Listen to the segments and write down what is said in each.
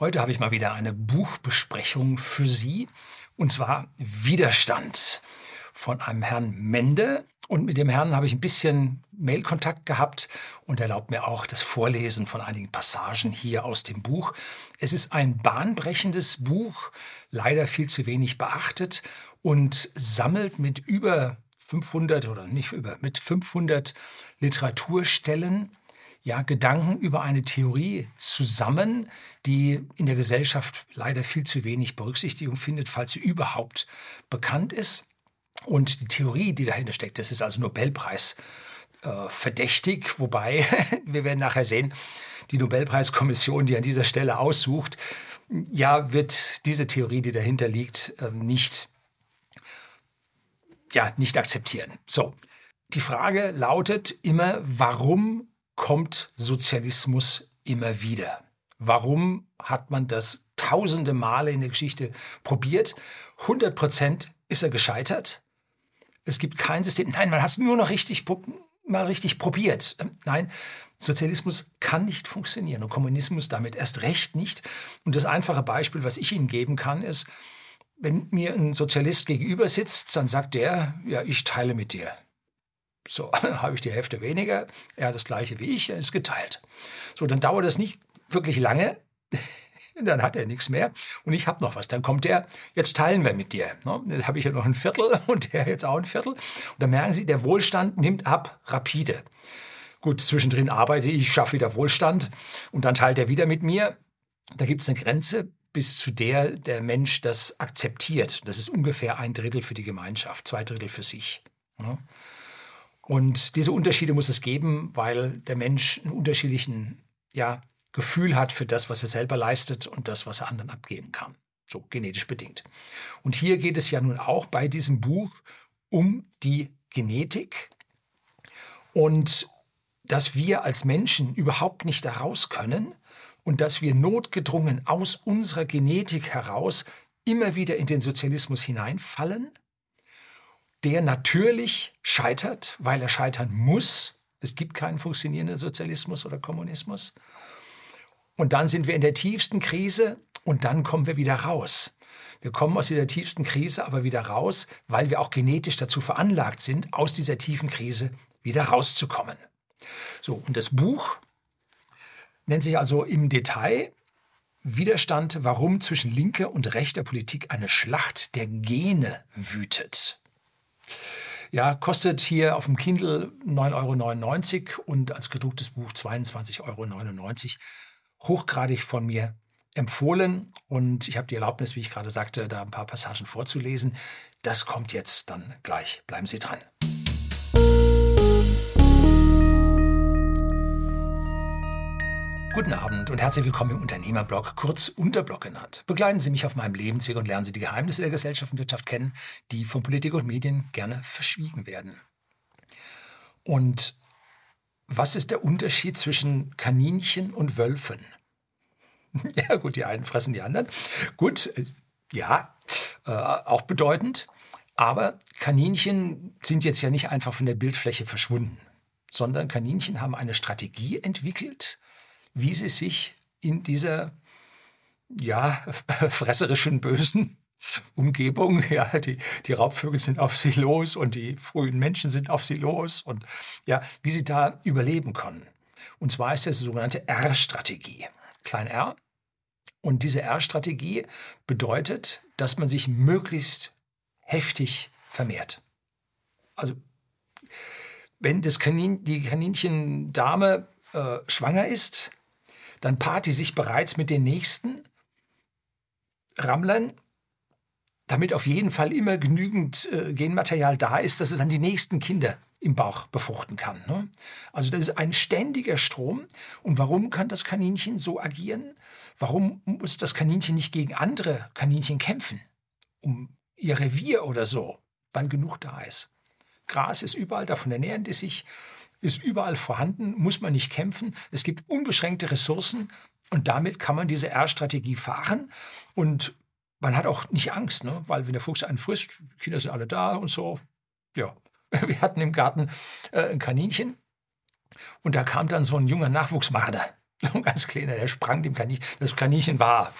Heute habe ich mal wieder eine Buchbesprechung für Sie, und zwar Widerstand von einem Herrn Mende. Und mit dem Herrn habe ich ein bisschen Mailkontakt gehabt und erlaubt mir auch das Vorlesen von einigen Passagen hier aus dem Buch. Es ist ein bahnbrechendes Buch, leider viel zu wenig beachtet und sammelt mit über 500 oder nicht über, mit 500 Literaturstellen ja, Gedanken über eine Theorie zusammen, die in der Gesellschaft leider viel zu wenig Berücksichtigung findet, falls sie überhaupt bekannt ist. Und die Theorie, die dahinter steckt, das ist also Nobelpreis äh, verdächtig, wobei wir werden nachher sehen, die Nobelpreiskommission, die an dieser Stelle aussucht, ja, wird diese Theorie, die dahinter liegt, äh, nicht, ja, nicht akzeptieren. So. Die Frage lautet immer, warum kommt Sozialismus immer wieder? Warum hat man das tausende Male in der Geschichte probiert? 100 Prozent ist er gescheitert. Es gibt kein System. Nein, man hat es nur noch richtig, mal richtig probiert. Nein, Sozialismus kann nicht funktionieren und Kommunismus damit erst recht nicht. Und das einfache Beispiel, was ich Ihnen geben kann, ist, wenn mir ein Sozialist gegenüber sitzt, dann sagt der, ja, ich teile mit dir. So, habe ich die Hälfte weniger, er hat das gleiche wie ich, dann ist geteilt. So, dann dauert das nicht wirklich lange, dann hat er nichts mehr und ich habe noch was. Dann kommt der, jetzt teilen wir mit dir. Ne? Dann habe ich ja noch ein Viertel und der jetzt auch ein Viertel. Und dann merken Sie, der Wohlstand nimmt ab rapide. Gut, zwischendrin arbeite ich, schaffe wieder Wohlstand und dann teilt er wieder mit mir. Da gibt es eine Grenze, bis zu der der Mensch das akzeptiert. Das ist ungefähr ein Drittel für die Gemeinschaft, zwei Drittel für sich. Ne? Und diese Unterschiede muss es geben, weil der Mensch einen unterschiedlichen ja, Gefühl hat für das, was er selber leistet und das, was er anderen abgeben kann. So genetisch bedingt. Und hier geht es ja nun auch bei diesem Buch um die Genetik und dass wir als Menschen überhaupt nicht daraus können und dass wir notgedrungen aus unserer Genetik heraus immer wieder in den Sozialismus hineinfallen der natürlich scheitert, weil er scheitern muss. Es gibt keinen funktionierenden Sozialismus oder Kommunismus. Und dann sind wir in der tiefsten Krise und dann kommen wir wieder raus. Wir kommen aus dieser tiefsten Krise aber wieder raus, weil wir auch genetisch dazu veranlagt sind, aus dieser tiefen Krise wieder rauszukommen. So, und das Buch nennt sich also im Detail Widerstand, warum zwischen linker und rechter Politik eine Schlacht der Gene wütet. Ja, kostet hier auf dem Kindle 9,99 Euro und als gedrucktes Buch 22,99 Euro. Hochgradig von mir empfohlen und ich habe die Erlaubnis, wie ich gerade sagte, da ein paar Passagen vorzulesen. Das kommt jetzt dann gleich. Bleiben Sie dran. Guten Abend und herzlich willkommen im Unternehmerblog, kurz Unterblog genannt. Begleiten Sie mich auf meinem Lebensweg und lernen Sie die Geheimnisse der Gesellschaft und Wirtschaft kennen, die von Politik und Medien gerne verschwiegen werden. Und was ist der Unterschied zwischen Kaninchen und Wölfen? Ja gut, die einen fressen die anderen. Gut, äh, ja, äh, auch bedeutend. Aber Kaninchen sind jetzt ja nicht einfach von der Bildfläche verschwunden, sondern Kaninchen haben eine Strategie entwickelt, wie sie sich in dieser ja, fresserischen, bösen Umgebung, ja, die, die Raubvögel sind auf sie los und die frühen Menschen sind auf sie los und ja, wie sie da überleben können. Und zwar ist das die sogenannte R-Strategie. Klein r. Und diese R-Strategie bedeutet, dass man sich möglichst heftig vermehrt. Also, wenn das Kanin, die Kaninchendame äh, schwanger ist, dann paart die sich bereits mit den nächsten Rammlern, damit auf jeden Fall immer genügend äh, Genmaterial da ist, dass es dann die nächsten Kinder im Bauch befruchten kann. Ne? Also das ist ein ständiger Strom. Und warum kann das Kaninchen so agieren? Warum muss das Kaninchen nicht gegen andere Kaninchen kämpfen? Um ihr Revier oder so, weil genug da ist. Gras ist überall, davon ernähren die sich ist überall vorhanden, muss man nicht kämpfen. Es gibt unbeschränkte Ressourcen und damit kann man diese R-Strategie fahren. Und man hat auch nicht Angst, ne? weil wenn der Fuchs einen frisst, Kinder sind alle da und so. Ja, wir hatten im Garten äh, ein Kaninchen und da kam dann so ein junger Nachwuchsmarder Ein ganz kleiner, der sprang dem Kaninchen. Das Kaninchen war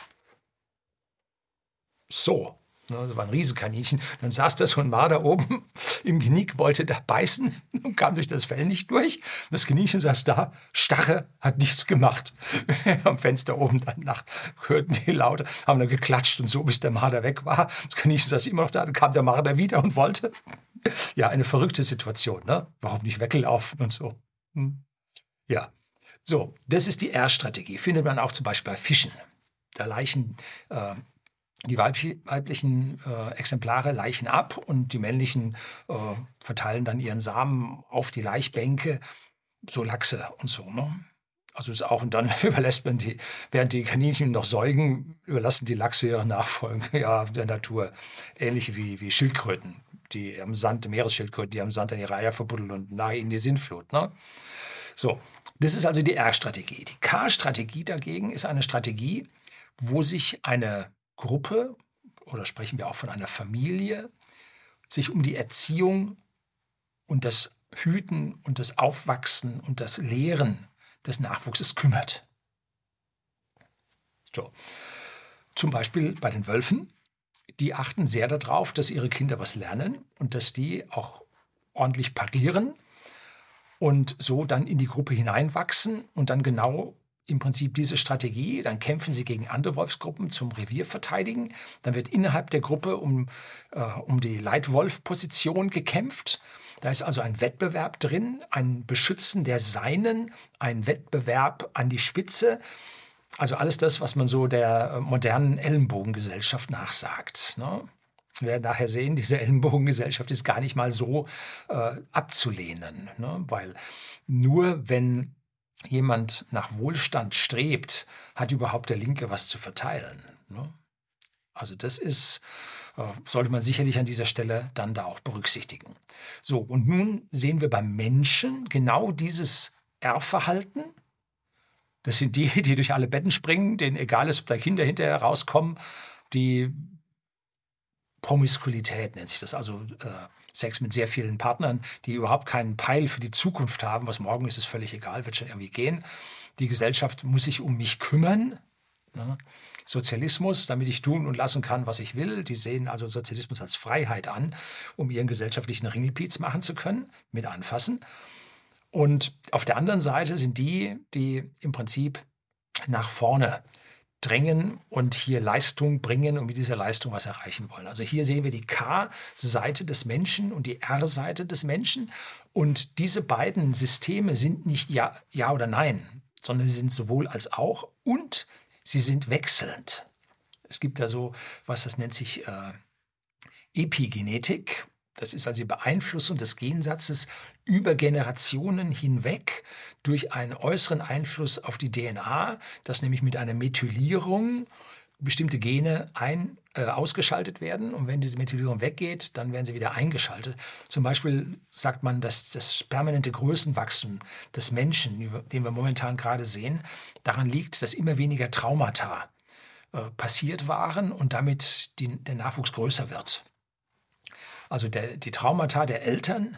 so. Ne, das war ein Riesenkaninchen. Dann saß da so ein Mar da oben im Knick, wollte da beißen und kam durch das Fell nicht durch. Das Kaninchen saß da, starre, hat nichts gemacht. Am Fenster oben dann nach hörten die Laute, haben dann geklatscht und so, bis der Marder weg war. Das Kaninchen saß immer noch da, dann kam der Marder wieder und wollte. Ja, eine verrückte Situation, ne? Warum nicht weggelaufen und so? Hm. Ja. So, das ist die R-Strategie. Findet man auch zum Beispiel bei Fischen. Da Leichen äh, die weiblichen äh, Exemplare leichen ab und die männlichen äh, verteilen dann ihren Samen auf die Laichbänke, so Lachse und so. Ne? Also ist auch, und dann überlässt man die, während die Kaninchen noch säugen, überlassen die Lachse ihre Nachfolgen ja, der Natur. Ähnlich wie, wie Schildkröten, die am Sand, Meeresschildkröten, die am Sand an ihre Eier verbuddeln und nahe in die Sintflut. Ne? So, das ist also die R-Strategie. Die K-Strategie dagegen ist eine Strategie, wo sich eine Gruppe oder sprechen wir auch von einer Familie sich um die Erziehung und das Hüten und das Aufwachsen und das Lehren des Nachwuchses kümmert. So. Zum Beispiel bei den Wölfen, die achten sehr darauf, dass ihre Kinder was lernen und dass die auch ordentlich parieren und so dann in die Gruppe hineinwachsen und dann genau im Prinzip diese Strategie, dann kämpfen sie gegen andere Wolfsgruppen zum Revier verteidigen, dann wird innerhalb der Gruppe um, äh, um die Leitwolf-Position gekämpft. Da ist also ein Wettbewerb drin, ein Beschützen der Seinen, ein Wettbewerb an die Spitze. Also alles das, was man so der äh, modernen Ellenbogengesellschaft nachsagt. Ne? Wir werden nachher sehen, diese Ellenbogengesellschaft ist gar nicht mal so äh, abzulehnen, ne? weil nur wenn jemand nach Wohlstand strebt, hat überhaupt der Linke was zu verteilen. Ne? Also das ist, äh, sollte man sicherlich an dieser Stelle dann da auch berücksichtigen. So, und nun sehen wir beim Menschen genau dieses Erbverhalten. Das sind die, die durch alle Betten springen, denen egal ist, ob da Kinder hinterher rauskommen. Die Promiskuität nennt sich das, also äh, Sex mit sehr vielen Partnern, die überhaupt keinen Peil für die Zukunft haben. Was morgen ist, ist völlig egal, wird schon irgendwie gehen. Die Gesellschaft muss sich um mich kümmern. Ja. Sozialismus, damit ich tun und lassen kann, was ich will. Die sehen also Sozialismus als Freiheit an, um ihren gesellschaftlichen Ringelpiez machen zu können, mit anfassen. Und auf der anderen Seite sind die, die im Prinzip nach vorne drängen und hier Leistung bringen und mit dieser Leistung was erreichen wollen. Also hier sehen wir die K-Seite des Menschen und die R-Seite des Menschen. Und diese beiden Systeme sind nicht ja, ja oder nein, sondern sie sind sowohl als auch und sie sind wechselnd. Es gibt da so, was das nennt sich äh, Epigenetik das ist also die Beeinflussung des Gensatzes über Generationen hinweg durch einen äußeren Einfluss auf die DNA, dass nämlich mit einer Methylierung bestimmte Gene ein, äh, ausgeschaltet werden. Und wenn diese Methylierung weggeht, dann werden sie wieder eingeschaltet. Zum Beispiel sagt man, dass das permanente Größenwachstum des Menschen, den wir momentan gerade sehen, daran liegt, dass immer weniger Traumata äh, passiert waren und damit die, der Nachwuchs größer wird. Also der, die Traumata der Eltern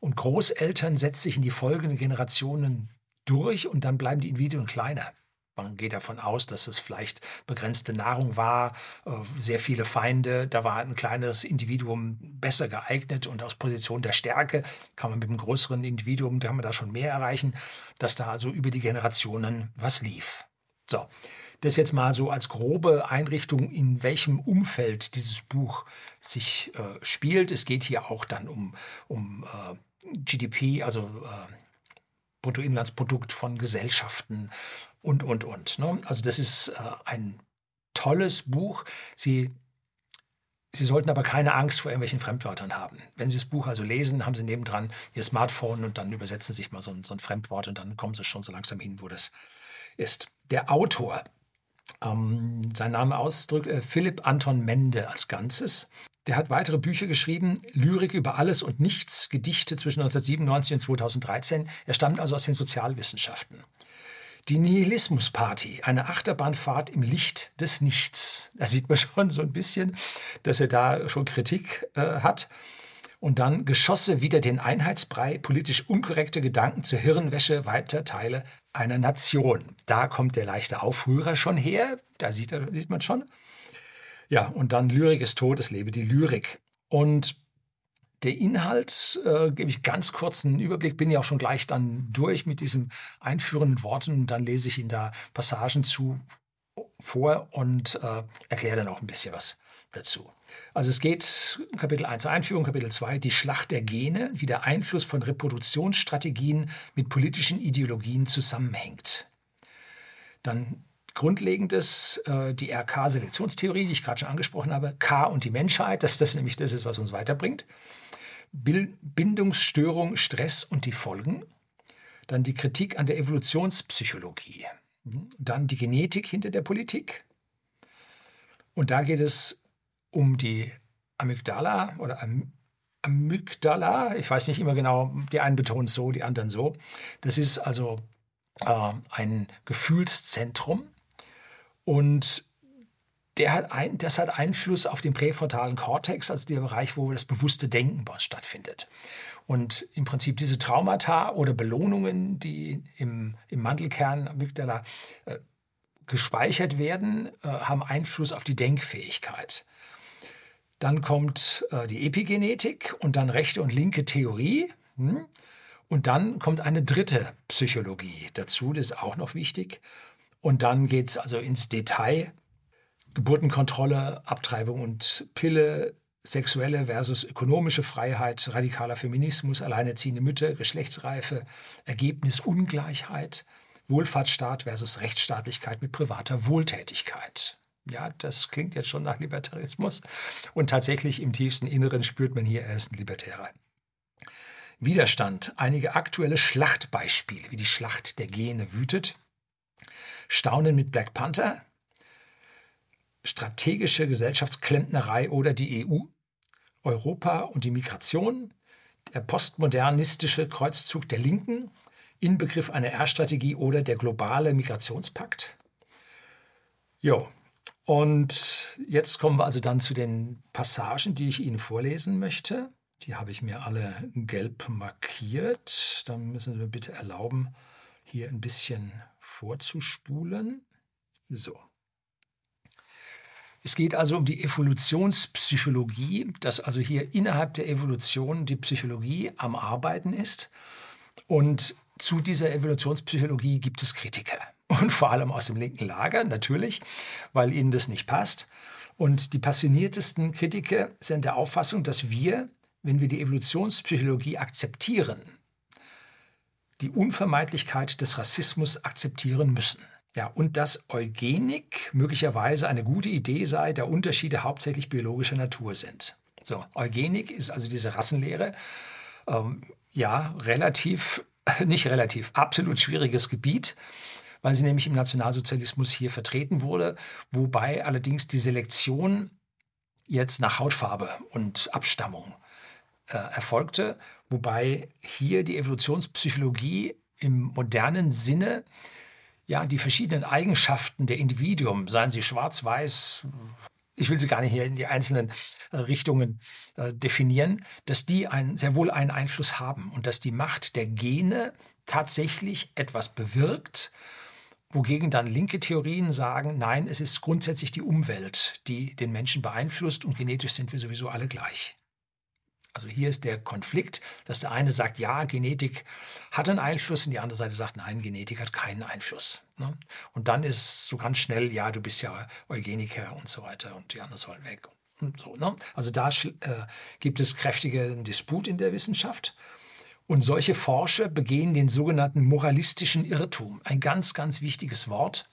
und Großeltern setzt sich in die folgenden Generationen durch und dann bleiben die Individuen kleiner. Man geht davon aus, dass es vielleicht begrenzte Nahrung war, äh, sehr viele Feinde. Da war ein kleines Individuum besser geeignet und aus Position der Stärke kann man mit einem größeren Individuum, da kann man da schon mehr erreichen, dass da also über die Generationen was lief. So, das jetzt mal so als grobe Einrichtung, in welchem Umfeld dieses Buch sich äh, spielt. Es geht hier auch dann um, um äh, GDP, also äh, Bruttoinlandsprodukt von Gesellschaften und, und, und. Ne? Also das ist äh, ein tolles Buch. Sie Sie sollten aber keine Angst vor irgendwelchen Fremdwörtern haben. Wenn Sie das Buch also lesen, haben Sie nebendran Ihr Smartphone und dann übersetzen Sie sich mal so ein, so ein Fremdwort und dann kommen Sie schon so langsam hin, wo das ist. Der Autor ähm, sein Name ausdrückt, äh, Philipp Anton Mende als Ganzes. Der hat weitere Bücher geschrieben, Lyrik über alles und nichts, Gedichte zwischen 1997 und 2013. Er stammt also aus den Sozialwissenschaften. Die Nihilismus-Party, eine Achterbahnfahrt im Licht des Nichts. Da sieht man schon so ein bisschen, dass er da schon Kritik äh, hat. Und dann Geschosse wieder den Einheitsbrei, politisch unkorrekte Gedanken zur Hirnwäsche weiter Teile einer Nation. Da kommt der leichte Aufrührer schon her, da sieht, sieht man schon. Ja, und dann Lyrik ist tot, es lebe die Lyrik. Und der Inhalt äh, gebe ich ganz kurz einen Überblick, bin ja auch schon gleich dann durch mit diesen einführenden Worten und dann lese ich Ihnen da Passagen zu vor und äh, erkläre dann auch ein bisschen was dazu. Also es geht Kapitel 1 Einführung, Kapitel 2 die Schlacht der Gene, wie der Einfluss von Reproduktionsstrategien mit politischen Ideologien zusammenhängt. Dann Grundlegendes, äh, die RK-Selektionstheorie, die ich gerade schon angesprochen habe, K und die Menschheit, dass das nämlich das ist, was uns weiterbringt. Bindungsstörung, Stress und die Folgen. Dann die Kritik an der Evolutionspsychologie. Dann die Genetik hinter der Politik. Und da geht es um die Amygdala oder Am Amygdala. Ich weiß nicht immer genau, die einen betonen so, die anderen so. Das ist also äh, ein Gefühlszentrum und der hat ein, das hat Einfluss auf den präfrontalen Kortex, also der Bereich, wo das bewusste Denken bei uns stattfindet. Und im Prinzip diese Traumata oder Belohnungen, die im, im Mandelkern Amygdala äh, gespeichert werden, äh, haben Einfluss auf die Denkfähigkeit. Dann kommt äh, die Epigenetik und dann rechte und linke Theorie. Hm? Und dann kommt eine dritte Psychologie dazu, das ist auch noch wichtig. Und dann geht es also ins Detail. Geburtenkontrolle, Abtreibung und Pille, sexuelle versus ökonomische Freiheit, radikaler Feminismus, alleinerziehende Mütter, Geschlechtsreife, Ergebnisungleichheit, Wohlfahrtsstaat versus Rechtsstaatlichkeit mit privater Wohltätigkeit. Ja, das klingt jetzt schon nach Libertarismus. Und tatsächlich im tiefsten Inneren spürt man hier, er ist ein Libertärer. Widerstand. Einige aktuelle Schlachtbeispiele, wie die Schlacht der Gene wütet. Staunen mit Black Panther, strategische Gesellschaftsklempnerei oder die EU, Europa und die Migration, der postmodernistische Kreuzzug der Linken, Inbegriff einer R-Strategie oder der globale Migrationspakt. Jo, und jetzt kommen wir also dann zu den Passagen, die ich Ihnen vorlesen möchte. Die habe ich mir alle gelb markiert. Dann müssen Sie mir bitte erlauben, hier ein bisschen vorzuspulen. So. Es geht also um die Evolutionspsychologie, dass also hier innerhalb der Evolution die Psychologie am Arbeiten ist. Und zu dieser Evolutionspsychologie gibt es Kritiker. Und vor allem aus dem linken Lager, natürlich, weil ihnen das nicht passt. Und die passioniertesten Kritiker sind der Auffassung, dass wir, wenn wir die Evolutionspsychologie akzeptieren, die Unvermeidlichkeit des Rassismus akzeptieren müssen. Ja, und dass Eugenik möglicherweise eine gute Idee sei, da Unterschiede hauptsächlich biologischer Natur sind. So, Eugenik ist also diese Rassenlehre. Ähm, ja, relativ, nicht relativ, absolut schwieriges Gebiet, weil sie nämlich im Nationalsozialismus hier vertreten wurde, wobei allerdings die Selektion jetzt nach Hautfarbe und Abstammung äh, erfolgte wobei hier die Evolutionspsychologie im modernen Sinne ja die verschiedenen Eigenschaften der Individuum, seien sie schwarz, weiß, ich will sie gar nicht hier in die einzelnen äh, Richtungen äh, definieren, dass die einen, sehr wohl einen Einfluss haben und dass die Macht der Gene tatsächlich etwas bewirkt, wogegen dann linke Theorien sagen, nein, es ist grundsätzlich die Umwelt, die den Menschen beeinflusst und genetisch sind wir sowieso alle gleich. Also hier ist der Konflikt, dass der eine sagt, ja, Genetik hat einen Einfluss und die andere Seite sagt, nein, Genetik hat keinen Einfluss. Ne? Und dann ist so ganz schnell, ja, du bist ja Eugeniker und so weiter und die anderen sollen weg. So, ne? Also da äh, gibt es kräftige Disput in der Wissenschaft. Und solche Forscher begehen den sogenannten moralistischen Irrtum. Ein ganz, ganz wichtiges Wort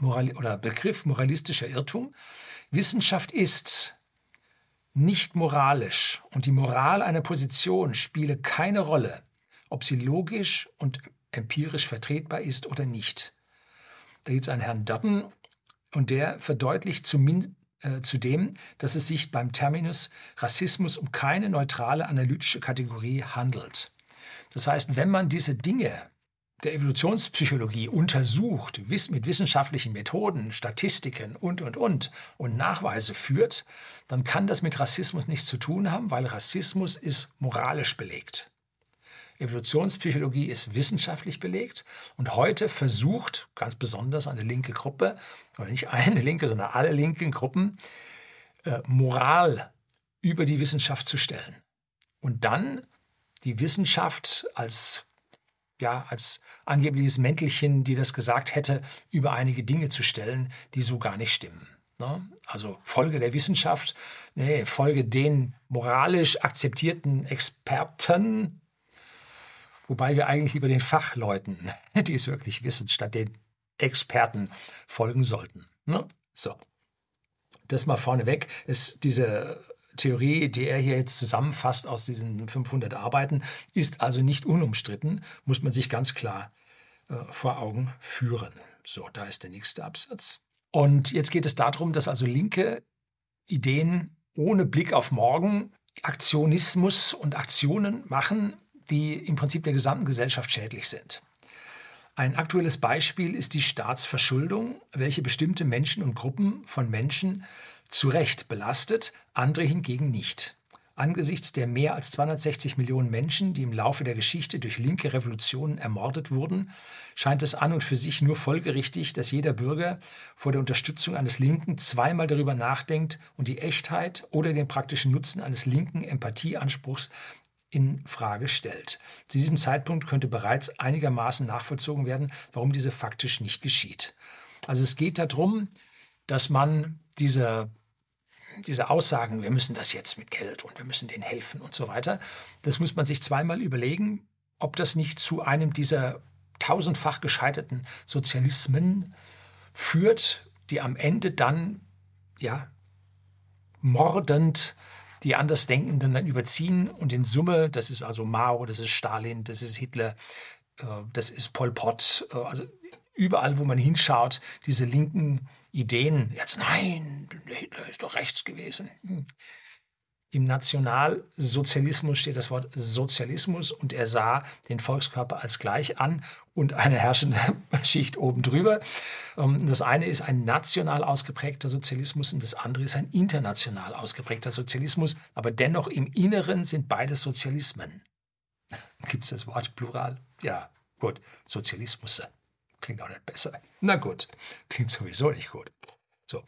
Moral oder Begriff moralistischer Irrtum. Wissenschaft ist nicht moralisch und die Moral einer Position spiele keine Rolle, ob sie logisch und empirisch vertretbar ist oder nicht. Da gibt es einen Herrn Dutton und der verdeutlicht zumindest äh, zudem, dass es sich beim Terminus Rassismus um keine neutrale analytische Kategorie handelt. Das heißt, wenn man diese Dinge der Evolutionspsychologie untersucht, mit wissenschaftlichen Methoden, Statistiken und, und, und und Nachweise führt, dann kann das mit Rassismus nichts zu tun haben, weil Rassismus ist moralisch belegt. Evolutionspsychologie ist wissenschaftlich belegt und heute versucht ganz besonders eine linke Gruppe, oder nicht eine linke, sondern alle linken Gruppen, äh, Moral über die Wissenschaft zu stellen. Und dann die Wissenschaft als, ja, als angebliches Mäntelchen, die das gesagt hätte, über einige Dinge zu stellen, die so gar nicht stimmen. Ne? Also Folge der Wissenschaft, nee, Folge den moralisch akzeptierten Experten, wobei wir eigentlich lieber den Fachleuten, die es wirklich wissen, statt den Experten folgen sollten. Ne? So, das mal vorneweg ist diese Theorie, die er hier jetzt zusammenfasst aus diesen 500 Arbeiten, ist also nicht unumstritten, muss man sich ganz klar äh, vor Augen führen. So, da ist der nächste Absatz. Und jetzt geht es darum, dass also linke Ideen ohne Blick auf morgen Aktionismus und Aktionen machen, die im Prinzip der gesamten Gesellschaft schädlich sind. Ein aktuelles Beispiel ist die Staatsverschuldung, welche bestimmte Menschen und Gruppen von Menschen zu Recht belastet, andere hingegen nicht. Angesichts der mehr als 260 Millionen Menschen, die im Laufe der Geschichte durch linke Revolutionen ermordet wurden, scheint es an und für sich nur folgerichtig, dass jeder Bürger vor der Unterstützung eines Linken zweimal darüber nachdenkt und die Echtheit oder den praktischen Nutzen eines linken Empathieanspruchs in Frage stellt. Zu diesem Zeitpunkt könnte bereits einigermaßen nachvollzogen werden, warum diese faktisch nicht geschieht. Also es geht darum, dass man diese diese Aussagen, wir müssen das jetzt mit Geld und wir müssen denen helfen und so weiter, das muss man sich zweimal überlegen, ob das nicht zu einem dieser tausendfach gescheiterten Sozialismen führt, die am Ende dann ja mordend die Andersdenkenden dann überziehen und in Summe, das ist also Mao, das ist Stalin, das ist Hitler, äh, das ist Pol Pot, äh, also überall, wo man hinschaut, diese linken Ideen. Jetzt nein, Hitler ist doch rechts gewesen. Hm. Im Nationalsozialismus steht das Wort Sozialismus und er sah den Volkskörper als gleich an und eine herrschende Schicht oben drüber. Ähm, das eine ist ein national ausgeprägter Sozialismus und das andere ist ein international ausgeprägter Sozialismus, aber dennoch im Inneren sind beides Sozialismen. Gibt es das Wort Plural? Ja, gut, Sozialismus. Klingt auch nicht besser. Na gut, klingt sowieso nicht gut. So.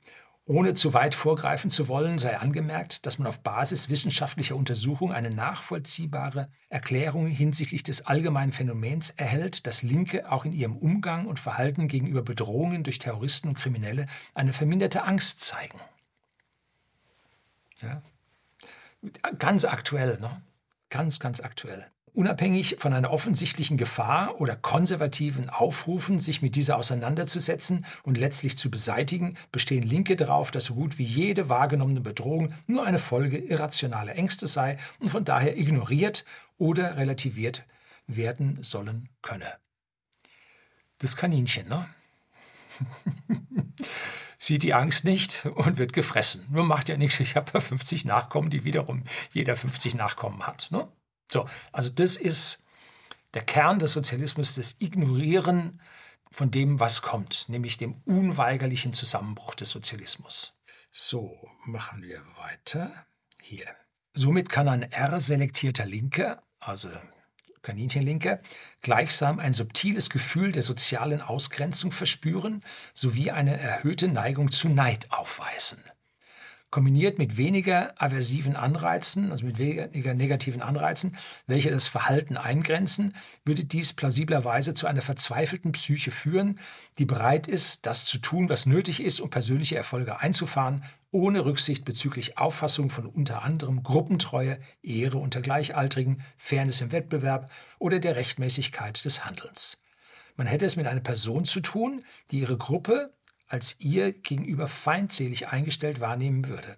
Ohne zu weit vorgreifen zu wollen, sei angemerkt, dass man auf Basis wissenschaftlicher Untersuchung eine nachvollziehbare Erklärung hinsichtlich des allgemeinen Phänomens erhält, dass Linke auch in ihrem Umgang und Verhalten gegenüber Bedrohungen durch Terroristen und Kriminelle eine verminderte Angst zeigen. Ja? Ganz aktuell, ne? Ganz, ganz aktuell. Unabhängig von einer offensichtlichen Gefahr oder konservativen Aufrufen, sich mit dieser auseinanderzusetzen und letztlich zu beseitigen, bestehen Linke darauf, dass so gut wie jede wahrgenommene Bedrohung nur eine Folge irrationaler Ängste sei und von daher ignoriert oder relativiert werden sollen könne. Das Kaninchen, ne? Sieht die Angst nicht und wird gefressen. Nur macht ja nichts, ich habe 50 Nachkommen, die wiederum jeder 50 Nachkommen hat. Ne? So, also das ist der Kern des Sozialismus, das Ignorieren von dem, was kommt, nämlich dem unweigerlichen Zusammenbruch des Sozialismus. So, machen wir weiter. Hier. Somit kann ein R-selektierter Linke, also Kaninchenlinke, gleichsam ein subtiles Gefühl der sozialen Ausgrenzung verspüren sowie eine erhöhte Neigung zu Neid aufweisen kombiniert mit weniger aversiven Anreizen, also mit weniger negativen Anreizen, welche das Verhalten eingrenzen, würde dies plausiblerweise zu einer verzweifelten Psyche führen, die bereit ist, das zu tun, was nötig ist, um persönliche Erfolge einzufahren, ohne Rücksicht bezüglich Auffassung von unter anderem Gruppentreue, Ehre unter Gleichaltrigen, Fairness im Wettbewerb oder der Rechtmäßigkeit des Handelns. Man hätte es mit einer Person zu tun, die ihre Gruppe als ihr gegenüber feindselig eingestellt wahrnehmen würde.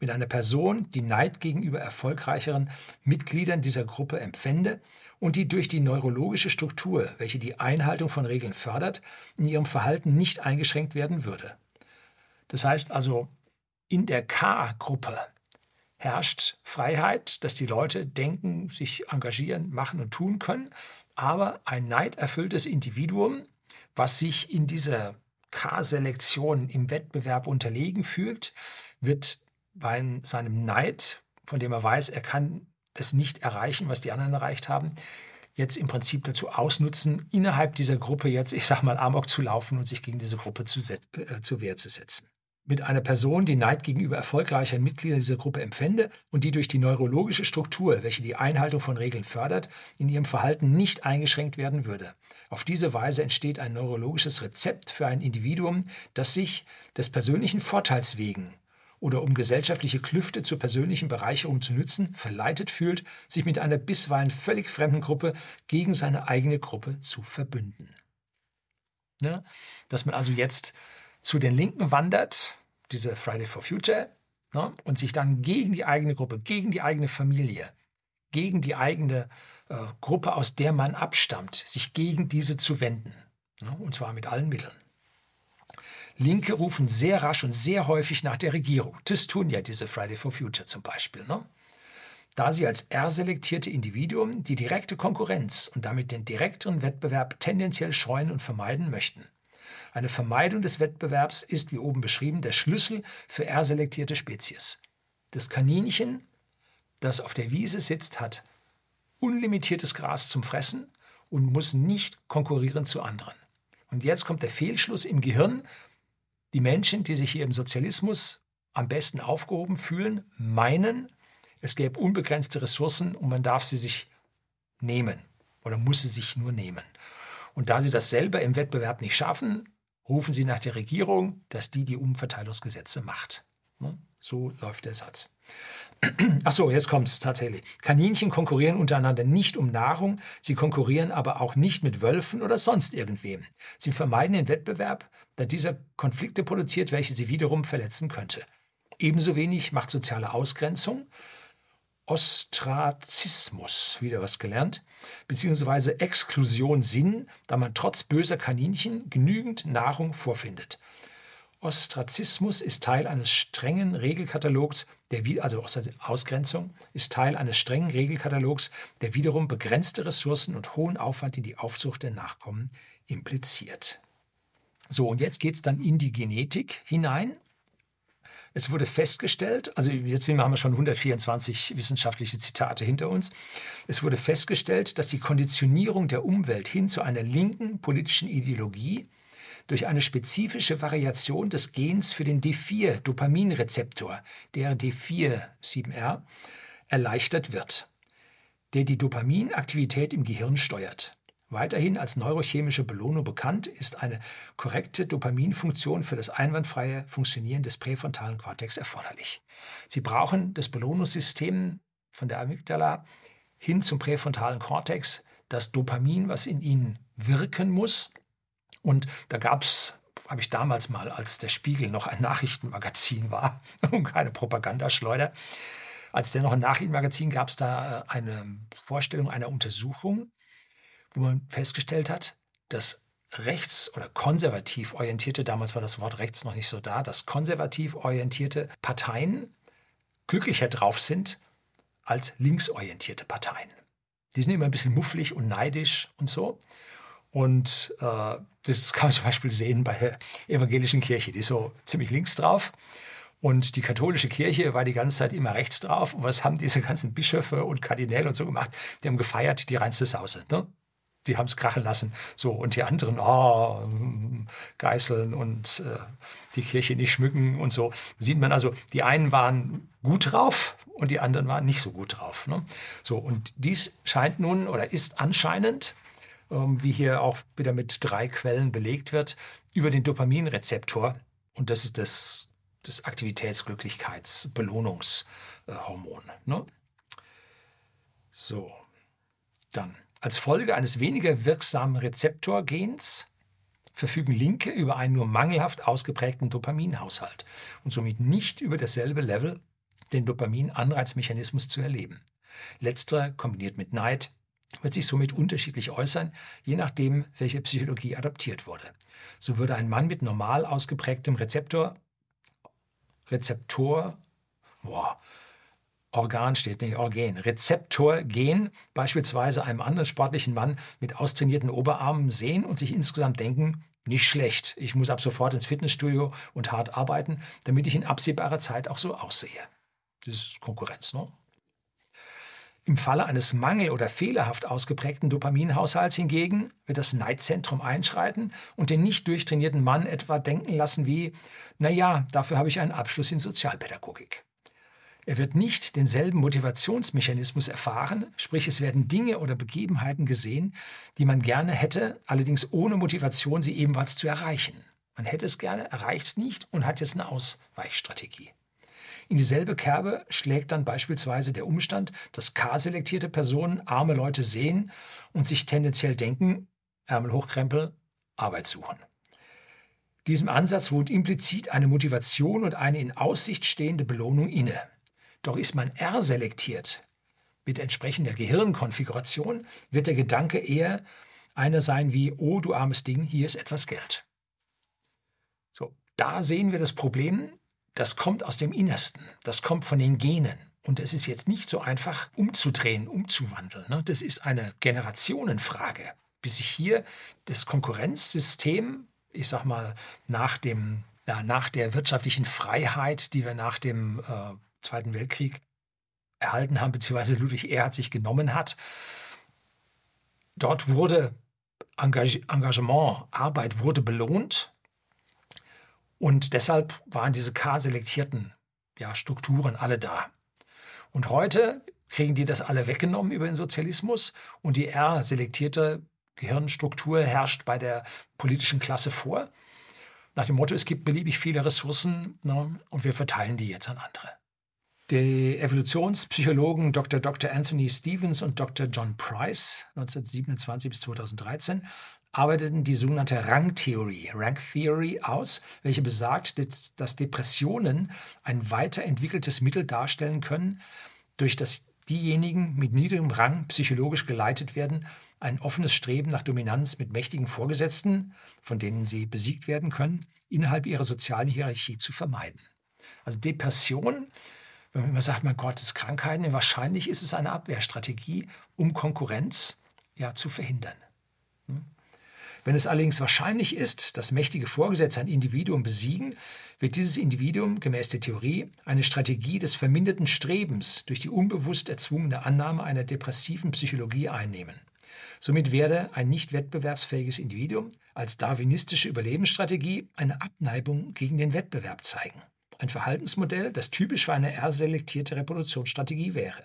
Mit einer Person, die Neid gegenüber erfolgreicheren Mitgliedern dieser Gruppe empfände und die durch die neurologische Struktur, welche die Einhaltung von Regeln fördert, in ihrem Verhalten nicht eingeschränkt werden würde. Das heißt also, in der K-Gruppe herrscht Freiheit, dass die Leute denken, sich engagieren, machen und tun können, aber ein neiderfülltes Individuum, was sich in dieser K-Selektion im Wettbewerb unterlegen fühlt, wird bei seinem Neid, von dem er weiß, er kann es nicht erreichen, was die anderen erreicht haben, jetzt im Prinzip dazu ausnutzen, innerhalb dieser Gruppe jetzt, ich sag mal, Amok zu laufen und sich gegen diese Gruppe zu, äh, zur Wehr zu setzen. Mit einer Person, die Neid gegenüber erfolgreichen Mitgliedern dieser Gruppe empfände und die durch die neurologische Struktur, welche die Einhaltung von Regeln fördert, in ihrem Verhalten nicht eingeschränkt werden würde. Auf diese Weise entsteht ein neurologisches Rezept für ein Individuum, das sich des persönlichen Vorteils wegen oder um gesellschaftliche Klüfte zur persönlichen Bereicherung zu nützen, verleitet fühlt, sich mit einer bisweilen völlig fremden Gruppe gegen seine eigene Gruppe zu verbünden. Ja, dass man also jetzt zu den Linken wandert, diese Friday for Future, ja, und sich dann gegen die eigene Gruppe, gegen die eigene Familie, gegen die eigene äh, Gruppe, aus der man abstammt, sich gegen diese zu wenden. Ja, und zwar mit allen Mitteln. Linke rufen sehr rasch und sehr häufig nach der Regierung. Das tun ja diese Friday for Future zum Beispiel. Ne? Da sie als R-selektierte Individuum die direkte Konkurrenz und damit den direkteren Wettbewerb tendenziell scheuen und vermeiden möchten. Eine Vermeidung des Wettbewerbs ist, wie oben beschrieben, der Schlüssel für R-selektierte Spezies. Das Kaninchen, das auf der Wiese sitzt, hat unlimitiertes Gras zum Fressen und muss nicht konkurrieren zu anderen. Und jetzt kommt der Fehlschluss im Gehirn, die Menschen, die sich hier im Sozialismus am besten aufgehoben fühlen, meinen, es gäbe unbegrenzte Ressourcen und man darf sie sich nehmen oder muss sie sich nur nehmen. Und da sie das selber im Wettbewerb nicht schaffen, rufen sie nach der Regierung, dass die die Umverteilungsgesetze macht. Ne? So läuft der Satz. Ach so, jetzt kommt es tatsächlich. Kaninchen konkurrieren untereinander nicht um Nahrung, sie konkurrieren aber auch nicht mit Wölfen oder sonst irgendwem. Sie vermeiden den Wettbewerb, da dieser Konflikte produziert, welche sie wiederum verletzen könnte. Ebenso wenig macht soziale Ausgrenzung, Ostrazismus, wieder was gelernt, beziehungsweise Exklusion Sinn, da man trotz böser Kaninchen genügend Nahrung vorfindet. Ostrazismus ist Teil eines strengen Regelkatalogs, der, also Ausgrenzung ist Teil eines strengen Regelkatalogs, der wiederum begrenzte Ressourcen und hohen Aufwand in die Aufzucht der Nachkommen impliziert. So, und jetzt geht es dann in die Genetik hinein. Es wurde festgestellt, also jetzt haben wir schon 124 wissenschaftliche Zitate hinter uns. Es wurde festgestellt, dass die Konditionierung der Umwelt hin zu einer linken politischen Ideologie durch eine spezifische Variation des Gens für den D4-Dopaminrezeptor, der D4-7R, erleichtert wird, der die Dopaminaktivität im Gehirn steuert. Weiterhin als neurochemische Belohnung bekannt ist eine korrekte Dopaminfunktion für das einwandfreie Funktionieren des präfrontalen Kortex erforderlich. Sie brauchen das Belohnungssystem von der Amygdala hin zum präfrontalen Kortex, das Dopamin, was in ihnen wirken muss, und da gab es, habe ich damals mal, als der Spiegel noch ein Nachrichtenmagazin war und keine Propagandaschleuder, als der noch ein Nachrichtenmagazin gab es da äh, eine Vorstellung einer Untersuchung, wo man festgestellt hat, dass rechts- oder konservativ orientierte, damals war das Wort rechts noch nicht so da, dass konservativ orientierte Parteien glücklicher drauf sind als linksorientierte Parteien. Die sind immer ein bisschen mufflig und neidisch und so. Und äh, das kann man zum Beispiel sehen bei der evangelischen Kirche, die ist so ziemlich links drauf. Und die katholische Kirche war die ganze Zeit immer rechts drauf. Und was haben diese ganzen Bischöfe und Kardinäle und so gemacht? Die haben gefeiert, die reinste Sause. Ne? Die haben es krachen lassen. So, und die anderen, oh, geißeln und äh, die Kirche nicht schmücken und so. sieht man also, die einen waren gut drauf und die anderen waren nicht so gut drauf. Ne? So, und dies scheint nun oder ist anscheinend ähm, wie hier auch wieder mit drei Quellen belegt wird, über den Dopaminrezeptor. Und das ist das, das Aktivitätsglücklichkeitsbelohnungshormon. Ne? So, dann. Als Folge eines weniger wirksamen Rezeptorgens verfügen Linke über einen nur mangelhaft ausgeprägten Dopaminhaushalt und somit nicht über dasselbe Level, den Dopamin-Anreizmechanismus zu erleben. Letzterer kombiniert mit Neid, wird sich somit unterschiedlich äußern, je nachdem, welche Psychologie adaptiert wurde. So würde ein Mann mit normal ausgeprägtem Rezeptor, Rezeptor, boah, Organ steht nicht, Organ, Rezeptorgen beispielsweise einem anderen sportlichen Mann mit austrainierten Oberarmen sehen und sich insgesamt denken, nicht schlecht, ich muss ab sofort ins Fitnessstudio und hart arbeiten, damit ich in absehbarer Zeit auch so aussehe. Das ist Konkurrenz, ne? Im Falle eines mangel- oder fehlerhaft ausgeprägten Dopaminhaushalts hingegen wird das Neidzentrum einschreiten und den nicht durchtrainierten Mann etwa denken lassen wie, na ja, dafür habe ich einen Abschluss in Sozialpädagogik. Er wird nicht denselben Motivationsmechanismus erfahren, sprich es werden Dinge oder Begebenheiten gesehen, die man gerne hätte, allerdings ohne Motivation sie ebenfalls zu erreichen. Man hätte es gerne, erreicht es nicht und hat jetzt eine Ausweichstrategie. In dieselbe Kerbe schlägt dann beispielsweise der Umstand, dass K-selektierte Personen arme Leute sehen und sich tendenziell denken, Ärmel hochkrempel, Arbeit suchen. Diesem Ansatz wohnt implizit eine Motivation und eine in Aussicht stehende Belohnung inne. Doch ist man R selektiert mit entsprechender Gehirnkonfiguration, wird der Gedanke eher einer sein wie, oh du armes Ding, hier ist etwas Geld. So, da sehen wir das Problem, das kommt aus dem Innersten, das kommt von den Genen. Und es ist jetzt nicht so einfach umzudrehen, umzuwandeln. Ne? Das ist eine Generationenfrage, bis sich hier das Konkurrenzsystem, ich sag mal, nach, dem, ja, nach der wirtschaftlichen Freiheit, die wir nach dem äh, Zweiten Weltkrieg erhalten haben, beziehungsweise Ludwig Erhard sich genommen hat. Dort wurde Engagement, Arbeit wurde belohnt und deshalb waren diese K-selektierten ja, Strukturen alle da. Und heute kriegen die das alle weggenommen über den Sozialismus und die R-selektierte Gehirnstruktur herrscht bei der politischen Klasse vor. Nach dem Motto, es gibt beliebig viele Ressourcen ne, und wir verteilen die jetzt an andere. Die Evolutionspsychologen Dr. Dr. Anthony Stevens und Dr. John Price 1927 bis 2013 arbeiteten die sogenannte Rangtheorie, Rank Theory aus, welche besagt, dass Depressionen ein weiterentwickeltes Mittel darstellen können, durch das diejenigen mit niedrigem Rang psychologisch geleitet werden, ein offenes Streben nach Dominanz mit mächtigen Vorgesetzten, von denen sie besiegt werden können, innerhalb ihrer sozialen Hierarchie zu vermeiden. Also Depression wenn man immer sagt, mein Gott, es Krankheiten, wahrscheinlich ist es eine Abwehrstrategie, um Konkurrenz ja, zu verhindern. Hm? Wenn es allerdings wahrscheinlich ist, dass mächtige Vorgesetzte ein Individuum besiegen, wird dieses Individuum gemäß der Theorie eine Strategie des verminderten Strebens durch die unbewusst erzwungene Annahme einer depressiven Psychologie einnehmen. Somit werde ein nicht wettbewerbsfähiges Individuum als darwinistische Überlebensstrategie eine Abneigung gegen den Wettbewerb zeigen. Ein Verhaltensmodell, das typisch für eine R-selektierte Reproduktionsstrategie wäre.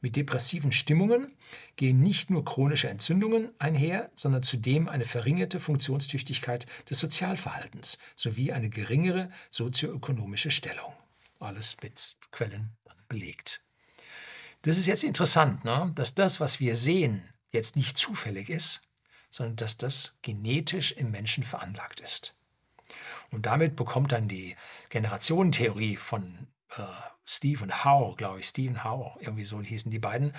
Mit depressiven Stimmungen gehen nicht nur chronische Entzündungen einher, sondern zudem eine verringerte Funktionstüchtigkeit des Sozialverhaltens sowie eine geringere sozioökonomische Stellung. Alles mit Quellen belegt. Das ist jetzt interessant, ne? dass das, was wir sehen, jetzt nicht zufällig ist, sondern dass das genetisch im Menschen veranlagt ist. Und damit bekommt dann die Generationentheorie von äh, Stephen Howe, glaube ich, Stephen Howe, irgendwie so hießen die beiden,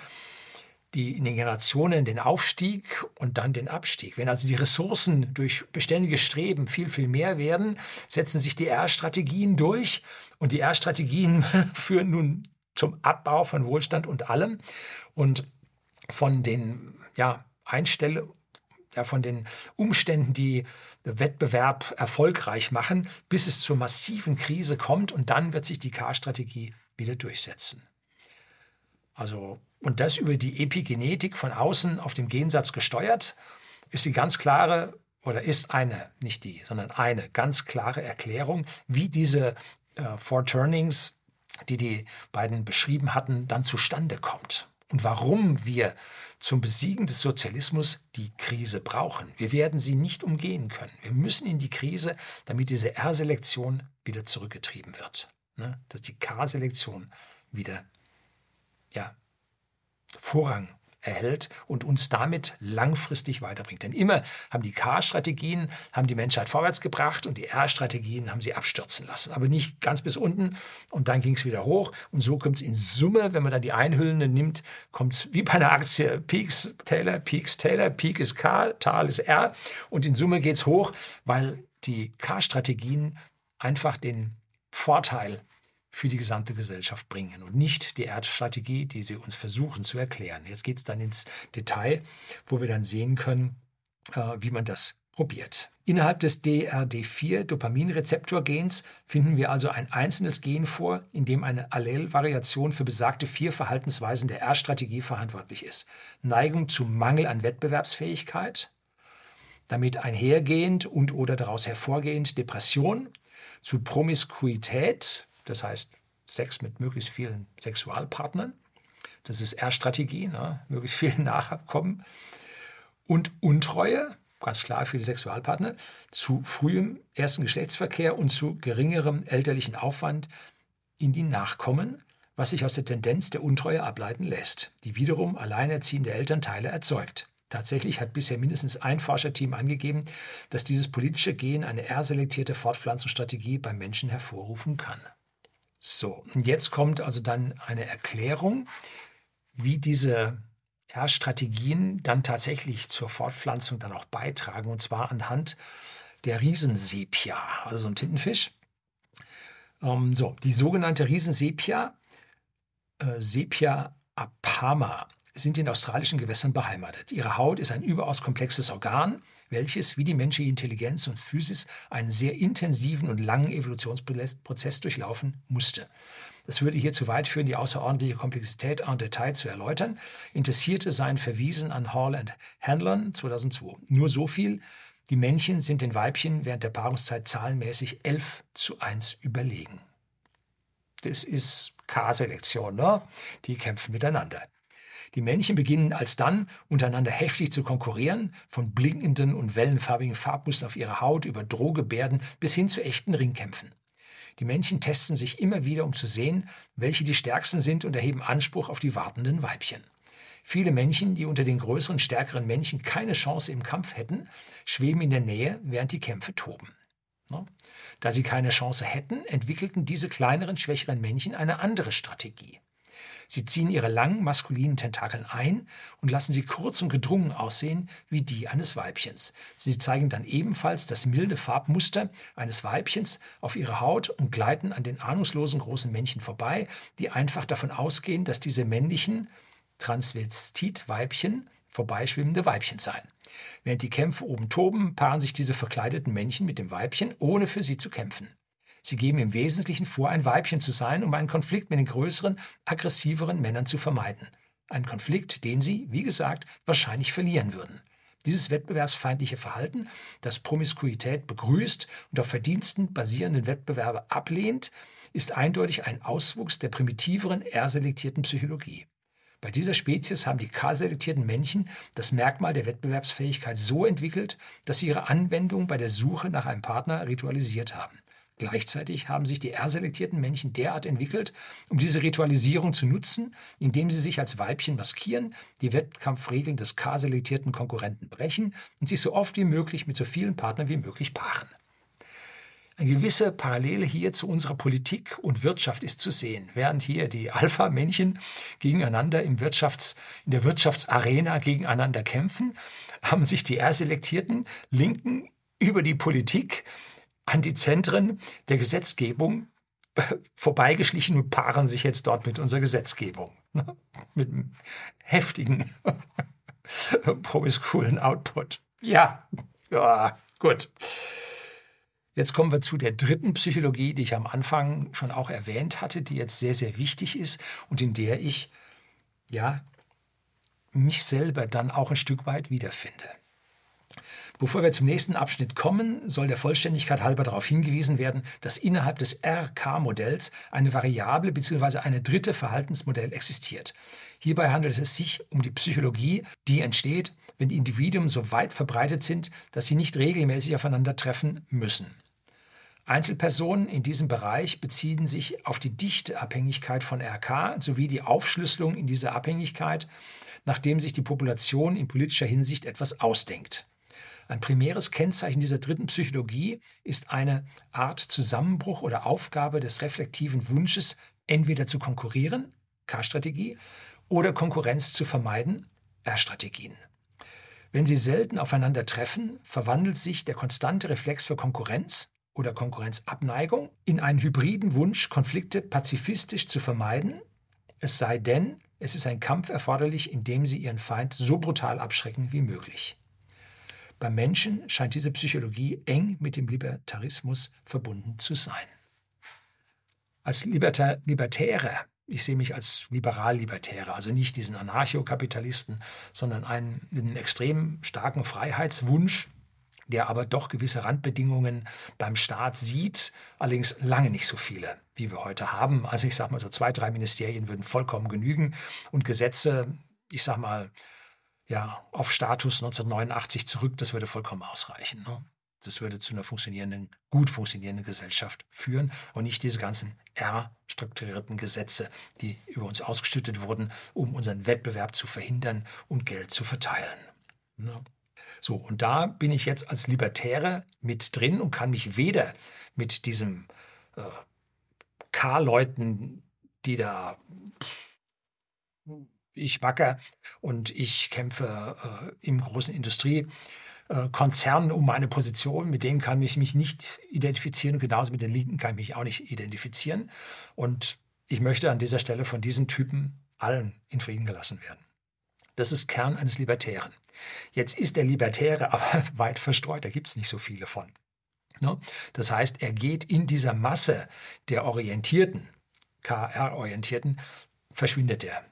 die in den Generationen den Aufstieg und dann den Abstieg. Wenn also die Ressourcen durch beständiges Streben viel, viel mehr werden, setzen sich die R-Strategien durch und die R-Strategien führen nun zum Abbau von Wohlstand und allem und von den ja, Einstellungen ja, von den Umständen, die Wettbewerb erfolgreich machen, bis es zur massiven Krise kommt und dann wird sich die K-Strategie wieder durchsetzen. Also, und das über die Epigenetik von außen auf dem Gensatz gesteuert, ist die ganz klare oder ist eine, nicht die, sondern eine ganz klare Erklärung, wie diese äh, Four Turnings, die die beiden beschrieben hatten, dann zustande kommt und warum wir zum Besiegen des Sozialismus die Krise brauchen. Wir werden sie nicht umgehen können. Wir müssen in die Krise, damit diese R-Selektion wieder zurückgetrieben wird. Ne? Dass die K-Selektion wieder ja, Vorrang erhält und uns damit langfristig weiterbringt. Denn immer haben die K-Strategien haben die Menschheit vorwärts gebracht und die R-Strategien haben sie abstürzen lassen. Aber nicht ganz bis unten und dann ging es wieder hoch und so kommt es in Summe, wenn man dann die Einhüllenden nimmt, kommt es wie bei einer Aktie Peaks, Taylor, Peaks, Taylor, Peak ist K, Tal ist R und in Summe geht es hoch, weil die K-Strategien einfach den Vorteil für die gesamte Gesellschaft bringen und nicht die Erdstrategie, die sie uns versuchen zu erklären. Jetzt geht es dann ins Detail, wo wir dann sehen können, äh, wie man das probiert. Innerhalb des DRD4-Dopaminrezeptorgens finden wir also ein einzelnes Gen vor, in dem eine Allelvariation für besagte vier Verhaltensweisen der R-Strategie verantwortlich ist. Neigung zu Mangel an Wettbewerbsfähigkeit, damit einhergehend und oder daraus hervorgehend Depression, zu Promiskuität, das heißt Sex mit möglichst vielen Sexualpartnern, das ist R-Strategie, ne? möglichst viel Nachkommen, und Untreue, ganz klar für die Sexualpartner, zu frühem ersten Geschlechtsverkehr und zu geringerem elterlichen Aufwand in die Nachkommen, was sich aus der Tendenz der Untreue ableiten lässt, die wiederum alleinerziehende Elternteile erzeugt. Tatsächlich hat bisher mindestens ein Forscherteam angegeben, dass dieses politische Gen eine R-selektierte Fortpflanzungsstrategie beim Menschen hervorrufen kann. So, und jetzt kommt also dann eine Erklärung, wie diese R-Strategien dann tatsächlich zur Fortpflanzung dann auch beitragen, und zwar anhand der Riesensepia, also so ein Tintenfisch. Ähm, so, die sogenannte Riesensepia, äh, Sepia apama, sind in australischen Gewässern beheimatet. Ihre Haut ist ein überaus komplexes Organ, welches wie die menschliche Intelligenz und Physis einen sehr intensiven und langen Evolutionsprozess durchlaufen musste. Das würde hier zu weit führen, die außerordentliche Komplexität en Detail zu erläutern. Interessierte seien verwiesen an Hall and Hanlon 2002. Nur so viel. Die Männchen sind den Weibchen während der Paarungszeit zahlenmäßig 11 zu 1 überlegen. Das ist K-Selektion, ne? Die kämpfen miteinander. Die Männchen beginnen alsdann untereinander heftig zu konkurrieren, von blinkenden und wellenfarbigen Farbmustern auf ihrer Haut über Drohgebärden bis hin zu echten Ringkämpfen. Die Männchen testen sich immer wieder, um zu sehen, welche die stärksten sind und erheben Anspruch auf die wartenden Weibchen. Viele Männchen, die unter den größeren, stärkeren Männchen keine Chance im Kampf hätten, schweben in der Nähe, während die Kämpfe toben. Da sie keine Chance hätten, entwickelten diese kleineren, schwächeren Männchen eine andere Strategie. Sie ziehen ihre langen maskulinen Tentakeln ein und lassen sie kurz und gedrungen aussehen wie die eines Weibchens. Sie zeigen dann ebenfalls das milde Farbmuster eines Weibchens auf ihre Haut und gleiten an den ahnungslosen großen Männchen vorbei, die einfach davon ausgehen, dass diese männlichen Transvestit-Weibchen vorbeischwimmende Weibchen seien. Während die Kämpfe oben toben, paaren sich diese verkleideten Männchen mit dem Weibchen, ohne für sie zu kämpfen. Sie geben im Wesentlichen vor, ein Weibchen zu sein, um einen Konflikt mit den größeren, aggressiveren Männern zu vermeiden. Ein Konflikt, den sie, wie gesagt, wahrscheinlich verlieren würden. Dieses wettbewerbsfeindliche Verhalten, das Promiskuität begrüßt und auf Verdiensten basierenden Wettbewerbe ablehnt, ist eindeutig ein Auswuchs der primitiveren R-selektierten Psychologie. Bei dieser Spezies haben die K-selektierten Männchen das Merkmal der Wettbewerbsfähigkeit so entwickelt, dass sie ihre Anwendung bei der Suche nach einem Partner ritualisiert haben. Gleichzeitig haben sich die R-selektierten Männchen derart entwickelt, um diese Ritualisierung zu nutzen, indem sie sich als Weibchen maskieren, die Wettkampfregeln des K-selektierten Konkurrenten brechen und sich so oft wie möglich mit so vielen Partnern wie möglich paaren. Eine gewisse Parallele hier zu unserer Politik und Wirtschaft ist zu sehen. Während hier die Alpha-Männchen gegeneinander im Wirtschafts-, in der Wirtschaftsarena gegeneinander kämpfen, haben sich die R-selektierten Linken über die Politik an die Zentren der Gesetzgebung äh, vorbeigeschlichen und paaren sich jetzt dort mit unserer Gesetzgebung. Ne? Mit einem heftigen, promiskulen Output. Ja, ja, gut. Jetzt kommen wir zu der dritten Psychologie, die ich am Anfang schon auch erwähnt hatte, die jetzt sehr, sehr wichtig ist und in der ich ja mich selber dann auch ein Stück weit wiederfinde. Bevor wir zum nächsten Abschnitt kommen, soll der Vollständigkeit halber darauf hingewiesen werden, dass innerhalb des RK-Modells eine Variable bzw. eine dritte Verhaltensmodell existiert. Hierbei handelt es sich um die Psychologie, die entsteht, wenn Individuen so weit verbreitet sind, dass sie nicht regelmäßig aufeinandertreffen müssen. Einzelpersonen in diesem Bereich beziehen sich auf die dichte Abhängigkeit von RK sowie die Aufschlüsselung in dieser Abhängigkeit, nachdem sich die Population in politischer Hinsicht etwas ausdenkt. Ein primäres Kennzeichen dieser dritten Psychologie ist eine Art Zusammenbruch oder Aufgabe des reflektiven Wunsches, entweder zu konkurrieren, K-Strategie, oder Konkurrenz zu vermeiden, R-Strategien. Wenn sie selten aufeinander treffen, verwandelt sich der konstante Reflex für Konkurrenz oder Konkurrenzabneigung in einen hybriden Wunsch, Konflikte pazifistisch zu vermeiden, es sei denn, es ist ein Kampf erforderlich, in dem sie ihren Feind so brutal abschrecken wie möglich. Beim Menschen scheint diese Psychologie eng mit dem Libertarismus verbunden zu sein. Als Liberta Libertäre, ich sehe mich als liberal-libertäre, also nicht diesen Anarchokapitalisten, sondern einen, einen extrem starken Freiheitswunsch, der aber doch gewisse Randbedingungen beim Staat sieht, allerdings lange nicht so viele, wie wir heute haben. Also ich sage mal so zwei, drei Ministerien würden vollkommen genügen und Gesetze, ich sage mal, ja, auf Status 1989 zurück, das würde vollkommen ausreichen. Ne? Das würde zu einer funktionierenden, gut funktionierenden Gesellschaft führen und nicht diese ganzen R-strukturierten Gesetze, die über uns ausgestüttet wurden, um unseren Wettbewerb zu verhindern und Geld zu verteilen. Ne? So, und da bin ich jetzt als Libertäre mit drin und kann mich weder mit diesem äh, K-Leuten, die da ich wacker und ich kämpfe äh, im großen Industriekonzern äh, um meine Position. Mit denen kann ich mich nicht identifizieren und genauso mit den Linken kann ich mich auch nicht identifizieren. Und ich möchte an dieser Stelle von diesen Typen allen in Frieden gelassen werden. Das ist Kern eines Libertären. Jetzt ist der Libertäre aber weit verstreut, da gibt es nicht so viele von. Ne? Das heißt, er geht in dieser Masse der Orientierten, KR-Orientierten, verschwindet er.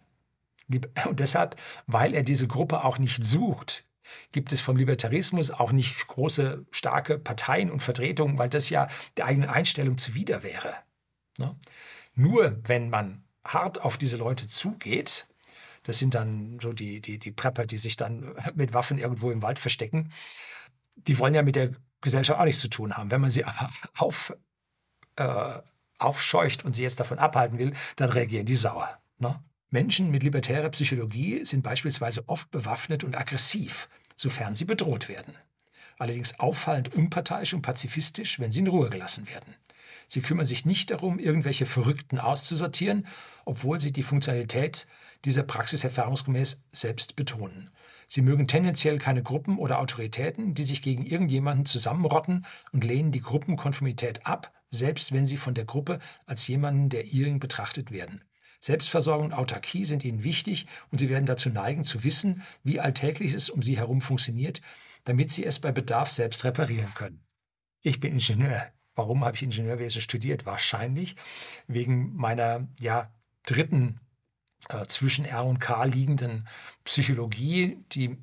Und deshalb, weil er diese Gruppe auch nicht sucht, gibt es vom Libertarismus auch nicht große, starke Parteien und Vertretungen, weil das ja der eigenen Einstellung zuwider wäre. Ne? Nur wenn man hart auf diese Leute zugeht, das sind dann so die, die, die Prepper, die sich dann mit Waffen irgendwo im Wald verstecken. Die wollen ja mit der Gesellschaft auch nichts zu tun haben. Wenn man sie aber auf, äh, aufscheucht und sie jetzt davon abhalten will, dann reagieren die sauer. Ne? Menschen mit libertärer Psychologie sind beispielsweise oft bewaffnet und aggressiv, sofern sie bedroht werden. Allerdings auffallend unparteiisch und pazifistisch, wenn sie in Ruhe gelassen werden. Sie kümmern sich nicht darum, irgendwelche Verrückten auszusortieren, obwohl sie die Funktionalität dieser Praxis erfahrungsgemäß selbst betonen. Sie mögen tendenziell keine Gruppen oder Autoritäten, die sich gegen irgendjemanden zusammenrotten und lehnen die Gruppenkonformität ab, selbst wenn sie von der Gruppe als jemanden der ihren betrachtet werden. Selbstversorgung und Autarkie sind ihnen wichtig und sie werden dazu neigen zu wissen, wie alltäglich es um sie herum funktioniert, damit sie es bei Bedarf selbst reparieren können. Ich bin Ingenieur. Warum habe ich Ingenieurwesen studiert? Wahrscheinlich wegen meiner ja, dritten äh, zwischen R und K liegenden Psychologie, die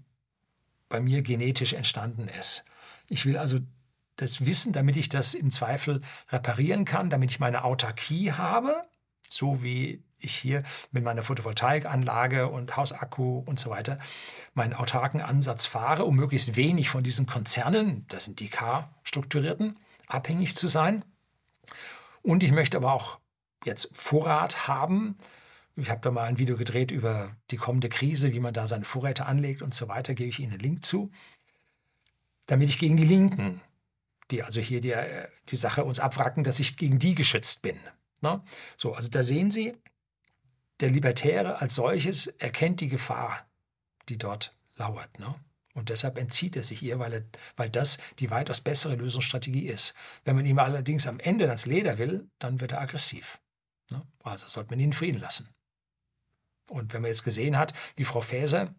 bei mir genetisch entstanden ist. Ich will also das Wissen, damit ich das im Zweifel reparieren kann, damit ich meine Autarkie habe, so wie ich hier mit meiner Photovoltaikanlage und Hausakku und so weiter meinen autarken Ansatz fahre, um möglichst wenig von diesen Konzernen, das sind die K-strukturierten, abhängig zu sein. Und ich möchte aber auch jetzt Vorrat haben, ich habe da mal ein Video gedreht über die kommende Krise, wie man da seine Vorräte anlegt und so weiter, gebe ich Ihnen einen Link zu, damit ich gegen die Linken, die also hier die, die Sache uns abwracken, dass ich gegen die geschützt bin. Ne? So, also da sehen Sie, der Libertäre als solches erkennt die Gefahr, die dort lauert. Ne? Und deshalb entzieht er sich ihr, weil, er, weil das die weitaus bessere Lösungsstrategie ist. Wenn man ihm allerdings am Ende ans Leder will, dann wird er aggressiv. Ne? Also sollte man ihn in Frieden lassen. Und wenn man jetzt gesehen hat, wie Frau Faeser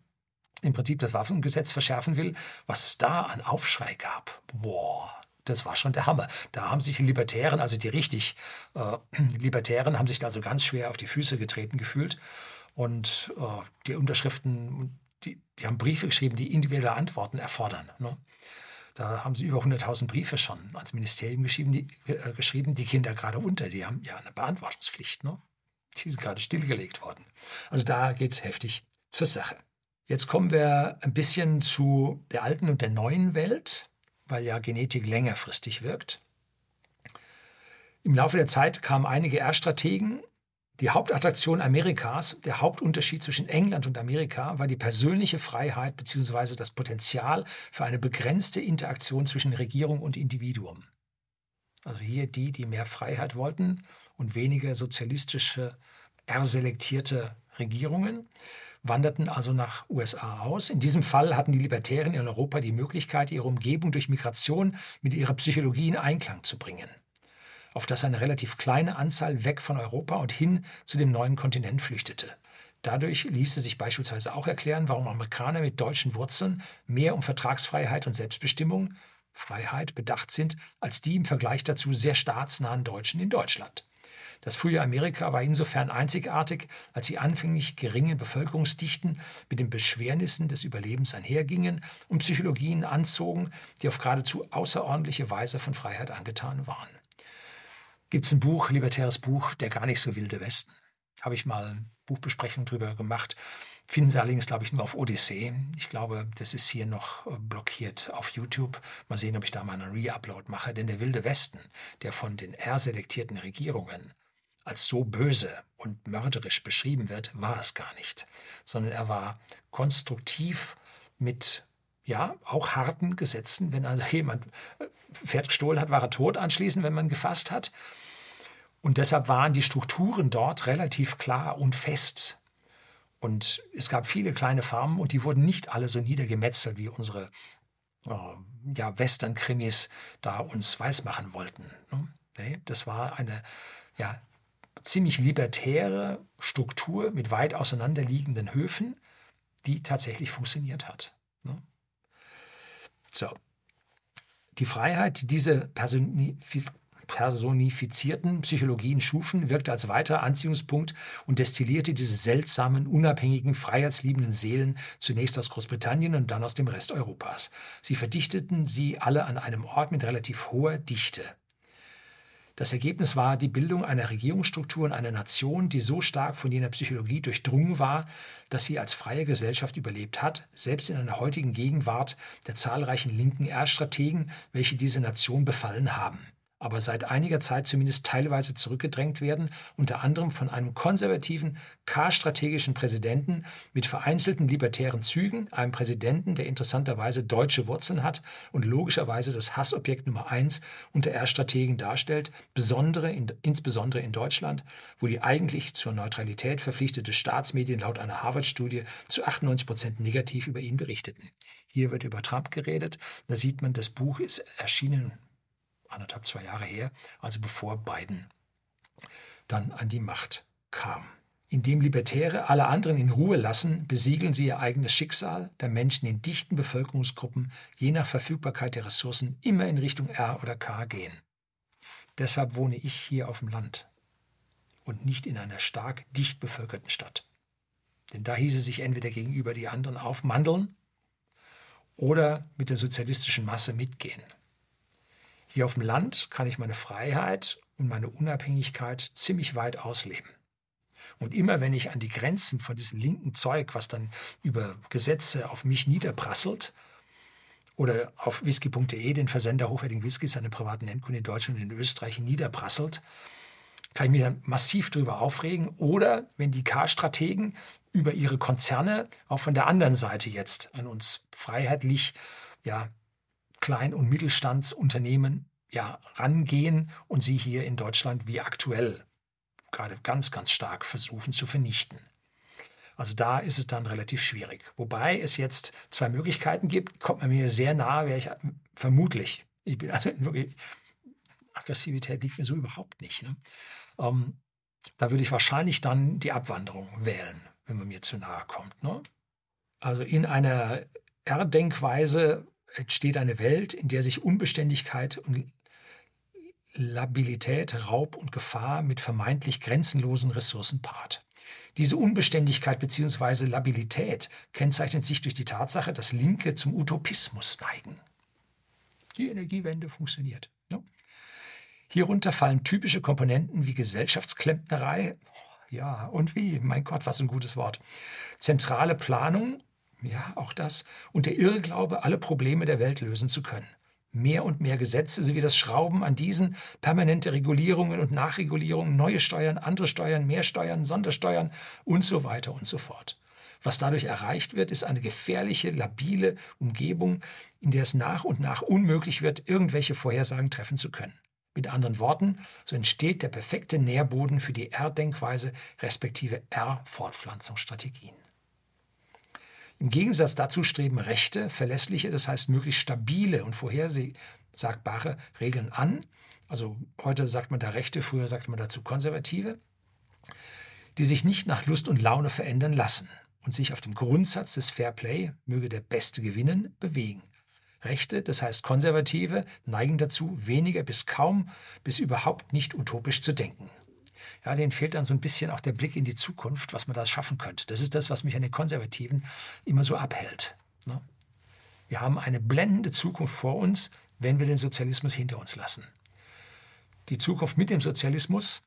im Prinzip das Waffengesetz verschärfen will, was es da an Aufschrei gab, boah, das war schon der Hammer. Da haben sich die Libertären, also die richtig äh, Libertären, haben sich da so ganz schwer auf die Füße getreten gefühlt. Und äh, die Unterschriften, die, die, haben Briefe geschrieben, die individuelle Antworten erfordern. Ne? Da haben sie über 100.000 Briefe schon ans Ministerium geschrieben die, äh, geschrieben, die Kinder gerade unter, die haben ja eine Beantwortungspflicht. Ne? Die sind gerade stillgelegt worden. Also da geht es heftig zur Sache. Jetzt kommen wir ein bisschen zu der alten und der neuen Welt, weil ja Genetik längerfristig wirkt. Im Laufe der Zeit kamen einige R-Strategen. Die Hauptattraktion Amerikas, der Hauptunterschied zwischen England und Amerika, war die persönliche Freiheit bzw. das Potenzial für eine begrenzte Interaktion zwischen Regierung und Individuum. Also hier die, die mehr Freiheit wollten und weniger sozialistische, erselektierte Regierungen, wanderten also nach USA aus. In diesem Fall hatten die Libertären in Europa die Möglichkeit, ihre Umgebung durch Migration mit ihrer Psychologie in Einklang zu bringen, auf das eine relativ kleine Anzahl weg von Europa und hin zu dem neuen Kontinent flüchtete. Dadurch ließe sich beispielsweise auch erklären, warum Amerikaner mit deutschen Wurzeln mehr um Vertragsfreiheit und Selbstbestimmung, Freiheit bedacht sind, als die im Vergleich dazu sehr staatsnahen Deutschen in Deutschland. Das frühe Amerika war insofern einzigartig, als die anfänglich geringen Bevölkerungsdichten mit den Beschwernissen des Überlebens einhergingen und Psychologien anzogen, die auf geradezu außerordentliche Weise von Freiheit angetan waren. Gibt es ein Buch, libertäres Buch, der gar nicht so wilde Westen? Habe ich mal eine Buchbesprechung drüber gemacht. Finden Sie allerdings, glaube ich, nur auf Odyssee. Ich glaube, das ist hier noch äh, blockiert auf YouTube. Mal sehen, ob ich da mal einen Re-Upload mache. Denn der Wilde Westen, der von den R-selektierten Regierungen als so böse und mörderisch beschrieben wird, war es gar nicht, sondern er war konstruktiv mit ja, auch harten Gesetzen. Wenn also jemand äh, Pferd gestohlen hat, war er tot anschließend, wenn man gefasst hat. Und deshalb waren die Strukturen dort relativ klar und fest. Und es gab viele kleine Farmen und die wurden nicht alle so niedergemetzelt, wie unsere äh, ja, Western-Krimis da uns weismachen wollten. Ne? Das war eine ja, ziemlich libertäre Struktur mit weit auseinanderliegenden Höfen, die tatsächlich funktioniert hat. Ne? So. Die Freiheit, die diese personifizierten Psychologien schufen, wirkte als weiterer Anziehungspunkt und destillierte diese seltsamen, unabhängigen, freiheitsliebenden Seelen zunächst aus Großbritannien und dann aus dem Rest Europas. Sie verdichteten sie alle an einem Ort mit relativ hoher Dichte. Das Ergebnis war die Bildung einer Regierungsstruktur und einer Nation, die so stark von jener Psychologie durchdrungen war, dass sie als freie Gesellschaft überlebt hat, selbst in einer heutigen Gegenwart der zahlreichen linken R-Strategen, welche diese Nation befallen haben aber seit einiger Zeit zumindest teilweise zurückgedrängt werden, unter anderem von einem konservativen, K-strategischen Präsidenten mit vereinzelten libertären Zügen, einem Präsidenten, der interessanterweise deutsche Wurzeln hat und logischerweise das Hassobjekt Nummer eins unter R-Strategen darstellt, besondere in, insbesondere in Deutschland, wo die eigentlich zur Neutralität verpflichtete Staatsmedien laut einer Harvard-Studie zu 98 Prozent negativ über ihn berichteten. Hier wird über Trump geredet. Da sieht man, das Buch ist erschienen anderthalb, zwei Jahre her, also bevor Biden dann an die Macht kam. Indem Libertäre alle anderen in Ruhe lassen, besiegeln sie ihr eigenes Schicksal, da Menschen in dichten Bevölkerungsgruppen je nach Verfügbarkeit der Ressourcen immer in Richtung R oder K gehen. Deshalb wohne ich hier auf dem Land und nicht in einer stark dicht bevölkerten Stadt. Denn da hieße sich entweder gegenüber die anderen aufmandeln oder mit der sozialistischen Masse mitgehen. Hier auf dem Land kann ich meine Freiheit und meine Unabhängigkeit ziemlich weit ausleben. Und immer wenn ich an die Grenzen von diesem linken Zeug, was dann über Gesetze auf mich niederprasselt, oder auf whisky.de, den Versender hochwertigen Whiskys den privaten Endkunden in Deutschland und in Österreich niederprasselt, kann ich mich dann massiv darüber aufregen. Oder wenn die K-Strategen über ihre Konzerne auch von der anderen Seite jetzt an uns freiheitlich ja, Klein- und Mittelstandsunternehmen ja, rangehen und sie hier in Deutschland wie aktuell gerade ganz, ganz stark versuchen zu vernichten. Also da ist es dann relativ schwierig. Wobei es jetzt zwei Möglichkeiten gibt, kommt man mir sehr nahe, wäre ich vermutlich. Ich bin also wirklich, Aggressivität liegt mir so überhaupt nicht. Ne? Ähm, da würde ich wahrscheinlich dann die Abwanderung wählen, wenn man mir zu nahe kommt. Ne? Also in einer R-Denkweise entsteht eine Welt, in der sich Unbeständigkeit und Labilität, Raub und Gefahr mit vermeintlich grenzenlosen Ressourcen paart. Diese Unbeständigkeit bzw. Labilität kennzeichnet sich durch die Tatsache, dass Linke zum Utopismus neigen. Die Energiewende funktioniert. Ne? Hierunter fallen typische Komponenten wie Gesellschaftsklempnerei, ja, und wie, mein Gott, was ein gutes Wort, zentrale Planung ja, auch das. Und der Irrglaube, alle Probleme der Welt lösen zu können. Mehr und mehr Gesetze sowie das Schrauben an diesen, permanente Regulierungen und Nachregulierungen, neue Steuern, andere Steuern, mehr Steuern, Sondersteuern und so weiter und so fort. Was dadurch erreicht wird, ist eine gefährliche, labile Umgebung, in der es nach und nach unmöglich wird, irgendwelche Vorhersagen treffen zu können. Mit anderen Worten, so entsteht der perfekte Nährboden für die R-Denkweise respektive R-Fortpflanzungsstrategien. Im Gegensatz dazu streben Rechte verlässliche, das heißt möglichst stabile und vorhersagbare Regeln an. Also heute sagt man da Rechte, früher sagt man dazu Konservative, die sich nicht nach Lust und Laune verändern lassen und sich auf dem Grundsatz des Fair Play, möge der Beste gewinnen, bewegen. Rechte, das heißt Konservative, neigen dazu, weniger bis kaum bis überhaupt nicht utopisch zu denken. Ja, denen fehlt dann so ein bisschen auch der Blick in die Zukunft, was man da schaffen könnte. Das ist das, was mich an den Konservativen immer so abhält. Ne? Wir haben eine blendende Zukunft vor uns, wenn wir den Sozialismus hinter uns lassen. Die Zukunft mit dem Sozialismus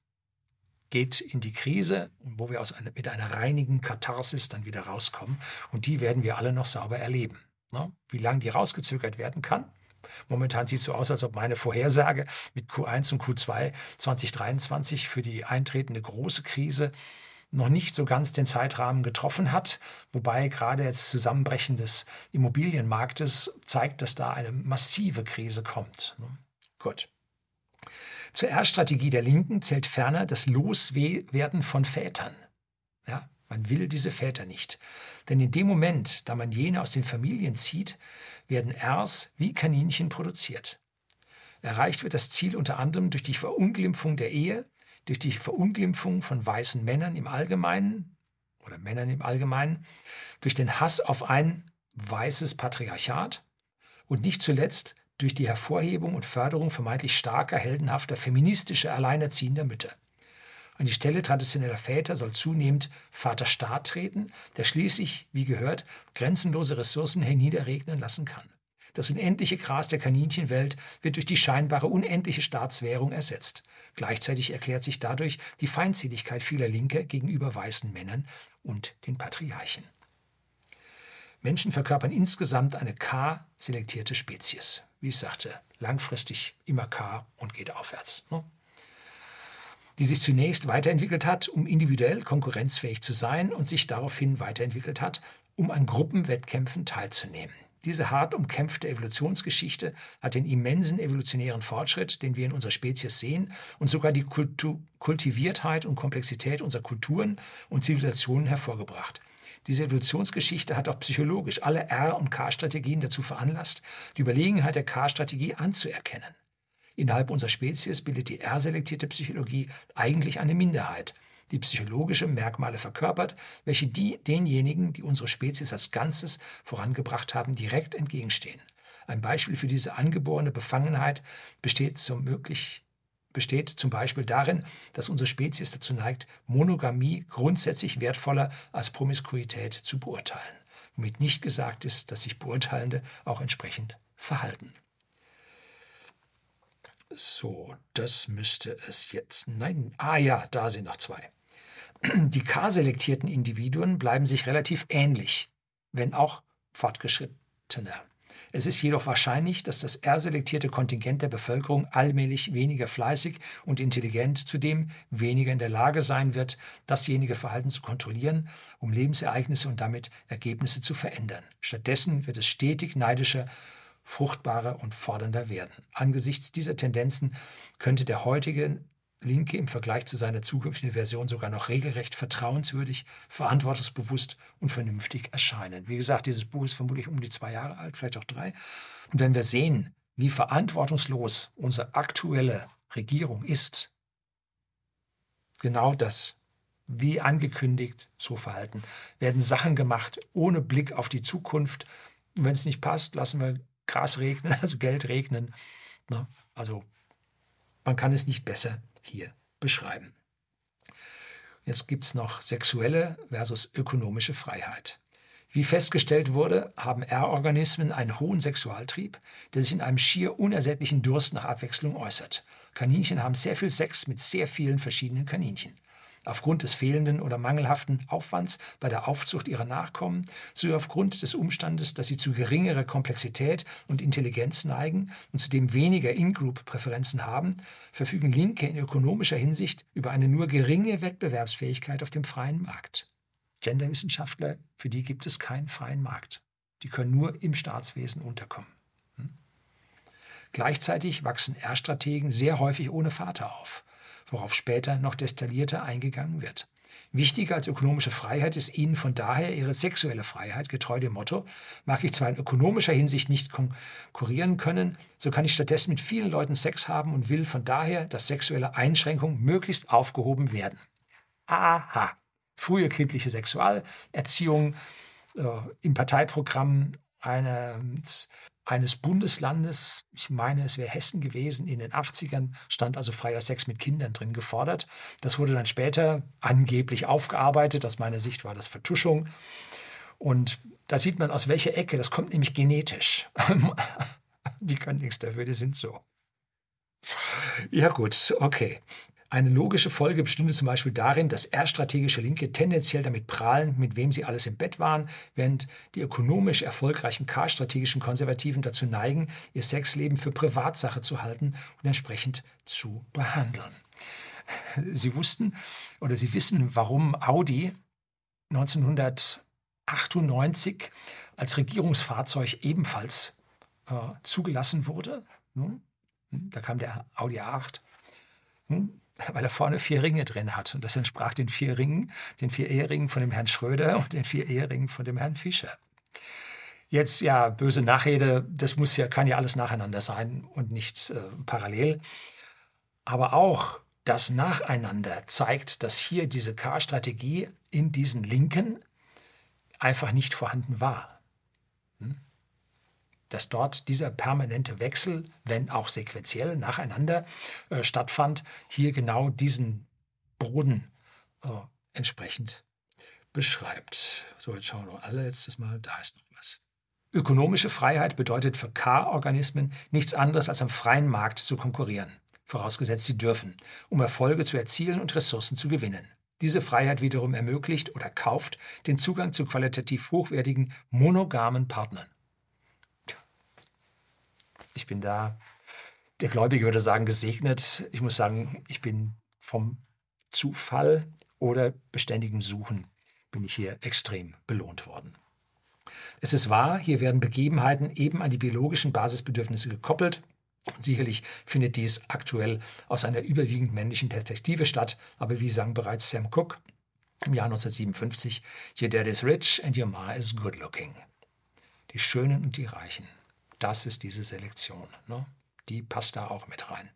geht in die Krise, wo wir einer, mit einer reinigen Katharsis dann wieder rauskommen. Und die werden wir alle noch sauber erleben. Ne? Wie lange die rausgezögert werden kann? Momentan sieht es so aus, als ob meine Vorhersage mit Q1 und Q2 2023 für die eintretende große Krise noch nicht so ganz den Zeitrahmen getroffen hat, wobei gerade jetzt Zusammenbrechen des Immobilienmarktes zeigt, dass da eine massive Krise kommt. Gut. Zur Erststrategie der Linken zählt ferner das Loswerden von Vätern. Ja, man will diese Väter nicht. Denn in dem Moment, da man jene aus den Familien zieht, werden Rs wie Kaninchen produziert. Erreicht wird das Ziel unter anderem durch die Verunglimpfung der Ehe, durch die Verunglimpfung von weißen Männern im Allgemeinen oder Männern im Allgemeinen, durch den Hass auf ein weißes Patriarchat und nicht zuletzt durch die Hervorhebung und Förderung vermeintlich starker, heldenhafter, feministischer, alleinerziehender Mütter. An die Stelle traditioneller Väter soll zunehmend Vater Staat treten, der schließlich, wie gehört, grenzenlose Ressourcen herniederregnen lassen kann. Das unendliche Gras der Kaninchenwelt wird durch die scheinbare unendliche Staatswährung ersetzt. Gleichzeitig erklärt sich dadurch die Feindseligkeit vieler Linker gegenüber weißen Männern und den Patriarchen. Menschen verkörpern insgesamt eine K-selektierte Spezies. Wie ich sagte, langfristig immer K und geht aufwärts. Ne? Die sich zunächst weiterentwickelt hat, um individuell konkurrenzfähig zu sein und sich daraufhin weiterentwickelt hat, um an Gruppenwettkämpfen teilzunehmen. Diese hart umkämpfte Evolutionsgeschichte hat den immensen evolutionären Fortschritt, den wir in unserer Spezies sehen, und sogar die Kultu Kultiviertheit und Komplexität unserer Kulturen und Zivilisationen hervorgebracht. Diese Evolutionsgeschichte hat auch psychologisch alle R- und K-Strategien dazu veranlasst, die Überlegenheit der K-Strategie anzuerkennen. Innerhalb unserer Spezies bildet die R-selektierte Psychologie eigentlich eine Minderheit, die psychologische Merkmale verkörpert, welche die denjenigen, die unsere Spezies als Ganzes vorangebracht haben, direkt entgegenstehen. Ein Beispiel für diese angeborene Befangenheit besteht zum möglich besteht zum Beispiel darin, dass unsere Spezies dazu neigt, Monogamie grundsätzlich wertvoller als Promiskuität zu beurteilen. Womit nicht gesagt ist, dass sich Beurteilende auch entsprechend verhalten. So, das müsste es jetzt. Nein, ah ja, da sind noch zwei. Die K-selektierten Individuen bleiben sich relativ ähnlich, wenn auch fortgeschrittener. Es ist jedoch wahrscheinlich, dass das R-selektierte Kontingent der Bevölkerung allmählich weniger fleißig und intelligent, zudem weniger in der Lage sein wird, dasjenige Verhalten zu kontrollieren, um Lebensereignisse und damit Ergebnisse zu verändern. Stattdessen wird es stetig neidischer, fruchtbarer und fordernder werden. Angesichts dieser Tendenzen könnte der heutige Linke im Vergleich zu seiner zukünftigen Version sogar noch regelrecht vertrauenswürdig, verantwortungsbewusst und vernünftig erscheinen. Wie gesagt, dieses Buch ist vermutlich um die zwei Jahre alt, vielleicht auch drei. Und wenn wir sehen, wie verantwortungslos unsere aktuelle Regierung ist, genau das, wie angekündigt, so verhalten, werden Sachen gemacht ohne Blick auf die Zukunft. Und wenn es nicht passt, lassen wir Gras regnen, also Geld regnen. Also man kann es nicht besser hier beschreiben. Jetzt gibt es noch sexuelle versus ökonomische Freiheit. Wie festgestellt wurde, haben R-Organismen einen hohen Sexualtrieb, der sich in einem schier unersättlichen Durst nach Abwechslung äußert. Kaninchen haben sehr viel Sex mit sehr vielen verschiedenen Kaninchen aufgrund des fehlenden oder mangelhaften Aufwands bei der Aufzucht ihrer Nachkommen, sowie aufgrund des Umstandes, dass sie zu geringerer Komplexität und Intelligenz neigen und zudem weniger In-Group-Präferenzen haben, verfügen Linke in ökonomischer Hinsicht über eine nur geringe Wettbewerbsfähigkeit auf dem freien Markt. Genderwissenschaftler, für die gibt es keinen freien Markt. Die können nur im Staatswesen unterkommen. Hm? Gleichzeitig wachsen R-Strategen sehr häufig ohne Vater auf worauf später noch detaillierter eingegangen wird. Wichtiger als ökonomische Freiheit ist ihnen von daher ihre sexuelle Freiheit, getreu dem Motto, mag ich zwar in ökonomischer Hinsicht nicht konkurrieren können, so kann ich stattdessen mit vielen Leuten Sex haben und will von daher, dass sexuelle Einschränkungen möglichst aufgehoben werden. aha, frühe kindliche Sexualerziehung äh, im Parteiprogramm eines, eines Bundeslandes, ich meine, es wäre Hessen gewesen, in den 80ern stand also freier Sex mit Kindern drin gefordert. Das wurde dann später angeblich aufgearbeitet. Aus meiner Sicht war das Vertuschung. Und da sieht man, aus welcher Ecke, das kommt nämlich genetisch. die können nichts dafür, die sind so. Ja gut, okay. Eine logische Folge bestünde zum Beispiel darin, dass R-strategische Linke tendenziell damit prahlen, mit wem sie alles im Bett waren, während die ökonomisch erfolgreichen K-strategischen Konservativen dazu neigen, ihr Sexleben für Privatsache zu halten und entsprechend zu behandeln. Sie wussten oder Sie wissen, warum Audi 1998 als Regierungsfahrzeug ebenfalls äh, zugelassen wurde. Hm? Da kam der Audi A8. Hm? Weil er vorne vier Ringe drin hat. Und das entsprach den vier Ringen, den vier Eheringen von dem Herrn Schröder und den vier Eheringen von dem Herrn Fischer. Jetzt, ja, böse Nachrede, das muss ja, kann ja alles nacheinander sein und nicht äh, parallel. Aber auch das Nacheinander zeigt, dass hier diese K-Strategie in diesen Linken einfach nicht vorhanden war dass dort dieser permanente Wechsel, wenn auch sequenziell nacheinander äh, stattfand, hier genau diesen Boden äh, entsprechend beschreibt. So, jetzt schauen wir allerletztes Mal, da ist noch was. Ökonomische Freiheit bedeutet für K-Organismen nichts anderes als am freien Markt zu konkurrieren, vorausgesetzt sie dürfen, um Erfolge zu erzielen und Ressourcen zu gewinnen. Diese Freiheit wiederum ermöglicht oder kauft den Zugang zu qualitativ hochwertigen monogamen Partnern. Ich bin da, der Gläubige würde sagen, gesegnet. Ich muss sagen, ich bin vom Zufall oder beständigem Suchen bin ich hier extrem belohnt worden. Es ist wahr, hier werden Begebenheiten eben an die biologischen Basisbedürfnisse gekoppelt. Und sicherlich findet dies aktuell aus einer überwiegend männlichen Perspektive statt. Aber wie sang bereits Sam Cooke im Jahr 1957, Your dad is rich and your ma is good looking. Die Schönen und die Reichen das ist diese Selektion. Ne? Die passt da auch mit rein.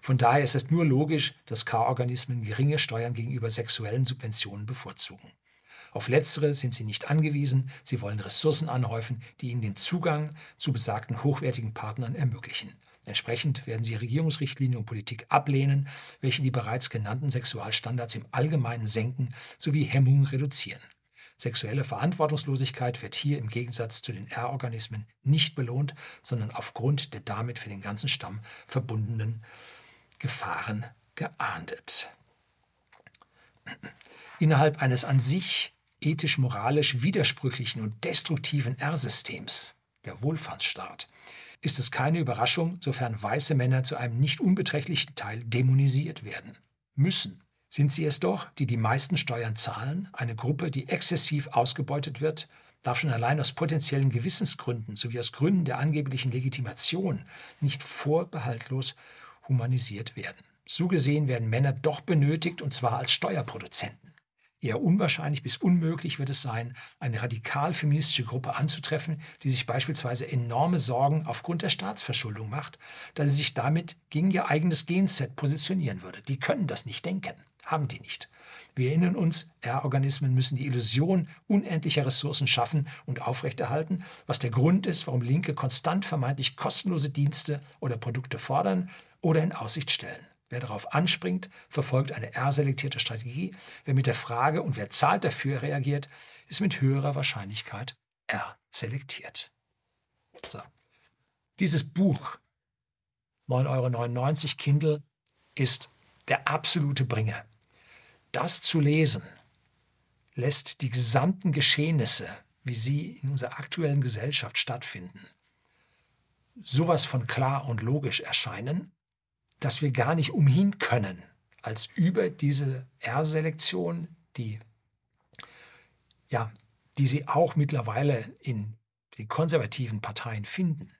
Von daher ist es nur logisch, dass K-Organismen geringe Steuern gegenüber sexuellen Subventionen bevorzugen. Auf letztere sind sie nicht angewiesen, sie wollen Ressourcen anhäufen, die ihnen den Zugang zu besagten hochwertigen Partnern ermöglichen. Entsprechend werden sie Regierungsrichtlinien und Politik ablehnen, welche die bereits genannten Sexualstandards im Allgemeinen senken sowie Hemmungen reduzieren. Sexuelle Verantwortungslosigkeit wird hier im Gegensatz zu den R-Organismen nicht belohnt, sondern aufgrund der damit für den ganzen Stamm verbundenen Gefahren geahndet. Innerhalb eines an sich ethisch-moralisch widersprüchlichen und destruktiven R-Systems, der Wohlfahrtsstaat, ist es keine Überraschung, sofern weiße Männer zu einem nicht unbeträchtlichen Teil dämonisiert werden müssen. Sind sie es doch, die die meisten Steuern zahlen, eine Gruppe, die exzessiv ausgebeutet wird, darf schon allein aus potenziellen Gewissensgründen sowie aus Gründen der angeblichen Legitimation nicht vorbehaltlos humanisiert werden. So gesehen werden Männer doch benötigt, und zwar als Steuerproduzenten. Eher unwahrscheinlich bis unmöglich wird es sein, eine radikal feministische Gruppe anzutreffen, die sich beispielsweise enorme Sorgen aufgrund der Staatsverschuldung macht, da sie sich damit gegen ihr eigenes Genset positionieren würde. Die können das nicht denken haben die nicht. Wir erinnern uns, R-Organismen müssen die Illusion unendlicher Ressourcen schaffen und aufrechterhalten, was der Grund ist, warum Linke konstant vermeintlich kostenlose Dienste oder Produkte fordern oder in Aussicht stellen. Wer darauf anspringt, verfolgt eine R-selektierte Strategie. Wer mit der Frage und wer zahlt dafür reagiert, ist mit höherer Wahrscheinlichkeit R-selektiert. So. Dieses Buch 9,99 Euro Kindle ist der absolute Bringer. Das zu lesen lässt die gesamten Geschehnisse, wie sie in unserer aktuellen Gesellschaft stattfinden, sowas von klar und logisch erscheinen, dass wir gar nicht umhin können, als über diese R-Selektion, die, ja, die sie auch mittlerweile in den konservativen Parteien finden,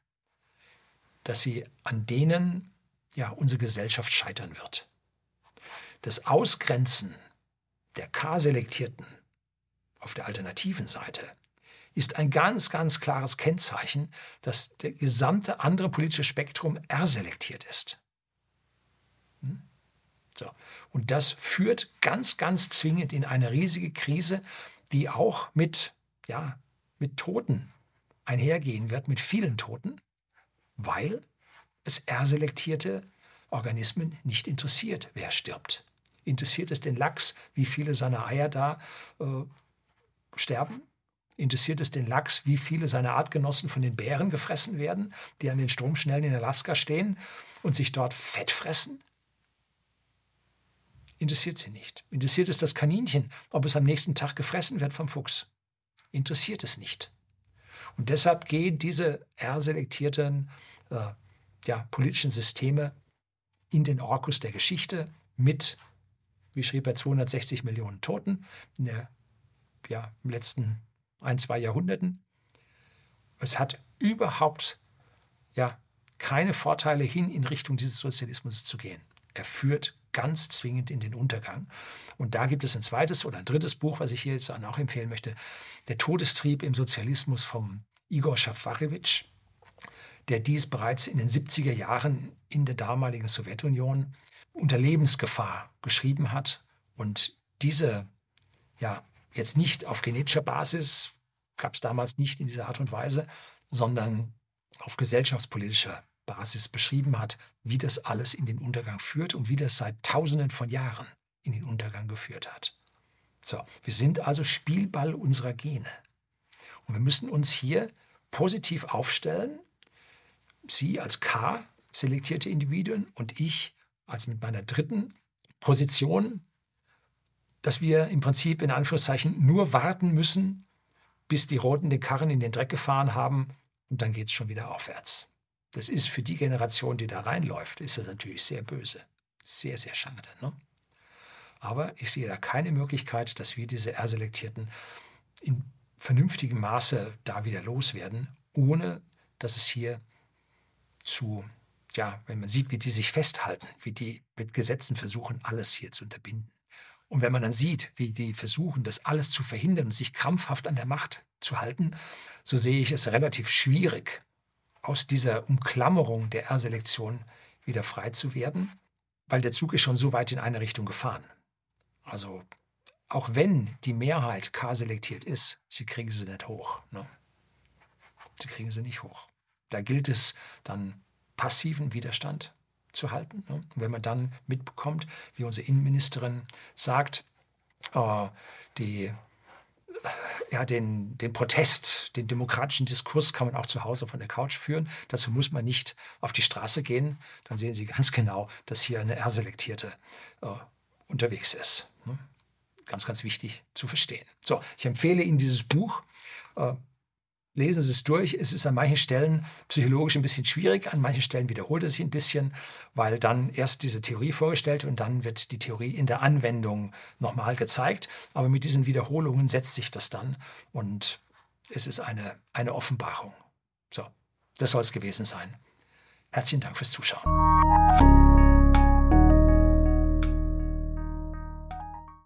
dass sie an denen ja unsere Gesellschaft scheitern wird. Das Ausgrenzen der K-Selektierten auf der alternativen Seite ist ein ganz, ganz klares Kennzeichen, dass der gesamte andere politische Spektrum R-selektiert ist. Hm? So. Und das führt ganz, ganz zwingend in eine riesige Krise, die auch mit, ja, mit Toten einhergehen wird, mit vielen Toten, weil es R-selektierte Organismen nicht interessiert, wer stirbt. Interessiert es den Lachs, wie viele seiner Eier da äh, sterben? Interessiert es den Lachs, wie viele seiner Artgenossen von den Bären gefressen werden, die an den Stromschnellen in Alaska stehen und sich dort Fett fressen? Interessiert sie nicht. Interessiert es das Kaninchen, ob es am nächsten Tag gefressen wird vom Fuchs? Interessiert es nicht. Und deshalb gehen diese R-selektierten äh, ja, politischen Systeme in den Orkus der Geschichte mit, wie schrieb er, 260 Millionen Toten in der, ja, im letzten ein, zwei Jahrhunderten. Es hat überhaupt ja, keine Vorteile hin in Richtung dieses Sozialismus zu gehen. Er führt ganz zwingend in den Untergang. Und da gibt es ein zweites oder ein drittes Buch, was ich hier jetzt auch empfehlen möchte. Der Todestrieb im Sozialismus vom Igor Schafarewitsch der dies bereits in den 70er Jahren in der damaligen Sowjetunion unter Lebensgefahr geschrieben hat. Und diese, ja, jetzt nicht auf genetischer Basis, gab es damals nicht in dieser Art und Weise, sondern auf gesellschaftspolitischer Basis beschrieben hat, wie das alles in den Untergang führt und wie das seit Tausenden von Jahren in den Untergang geführt hat. So, wir sind also Spielball unserer Gene. Und wir müssen uns hier positiv aufstellen Sie als K selektierte Individuen und ich als mit meiner dritten Position, dass wir im Prinzip in Anführungszeichen nur warten müssen, bis die Roten den Karren in den Dreck gefahren haben und dann geht es schon wieder aufwärts. Das ist für die Generation, die da reinläuft, ist das natürlich sehr böse. Sehr, sehr schade. Ne? Aber ich sehe da keine Möglichkeit, dass wir diese R-Selektierten in vernünftigem Maße da wieder loswerden, ohne dass es hier zu, ja, wenn man sieht, wie die sich festhalten, wie die mit Gesetzen versuchen, alles hier zu unterbinden. Und wenn man dann sieht, wie die versuchen, das alles zu verhindern und sich krampfhaft an der Macht zu halten, so sehe ich es relativ schwierig, aus dieser Umklammerung der R-Selektion wieder frei zu werden, weil der Zug ist schon so weit in eine Richtung gefahren. Also auch wenn die Mehrheit K-selektiert ist, sie kriegen sie nicht hoch. Ne? Sie kriegen sie nicht hoch. Da gilt es dann passiven Widerstand zu halten. Ne? wenn man dann mitbekommt, wie unsere Innenministerin sagt, äh, die, ja, den, den Protest, den demokratischen Diskurs kann man auch zu Hause von der Couch führen. Dazu muss man nicht auf die Straße gehen. Dann sehen Sie ganz genau, dass hier eine R-Selektierte äh, unterwegs ist. Ne? Ganz, ganz wichtig zu verstehen. So, ich empfehle Ihnen dieses Buch. Äh, lesen Sie es durch. Es ist an manchen Stellen psychologisch ein bisschen schwierig, an manchen Stellen wiederholt es sich ein bisschen, weil dann erst diese Theorie vorgestellt und dann wird die Theorie in der Anwendung nochmal gezeigt. Aber mit diesen Wiederholungen setzt sich das dann und es ist eine, eine Offenbarung. So, das soll es gewesen sein. Herzlichen Dank fürs Zuschauen.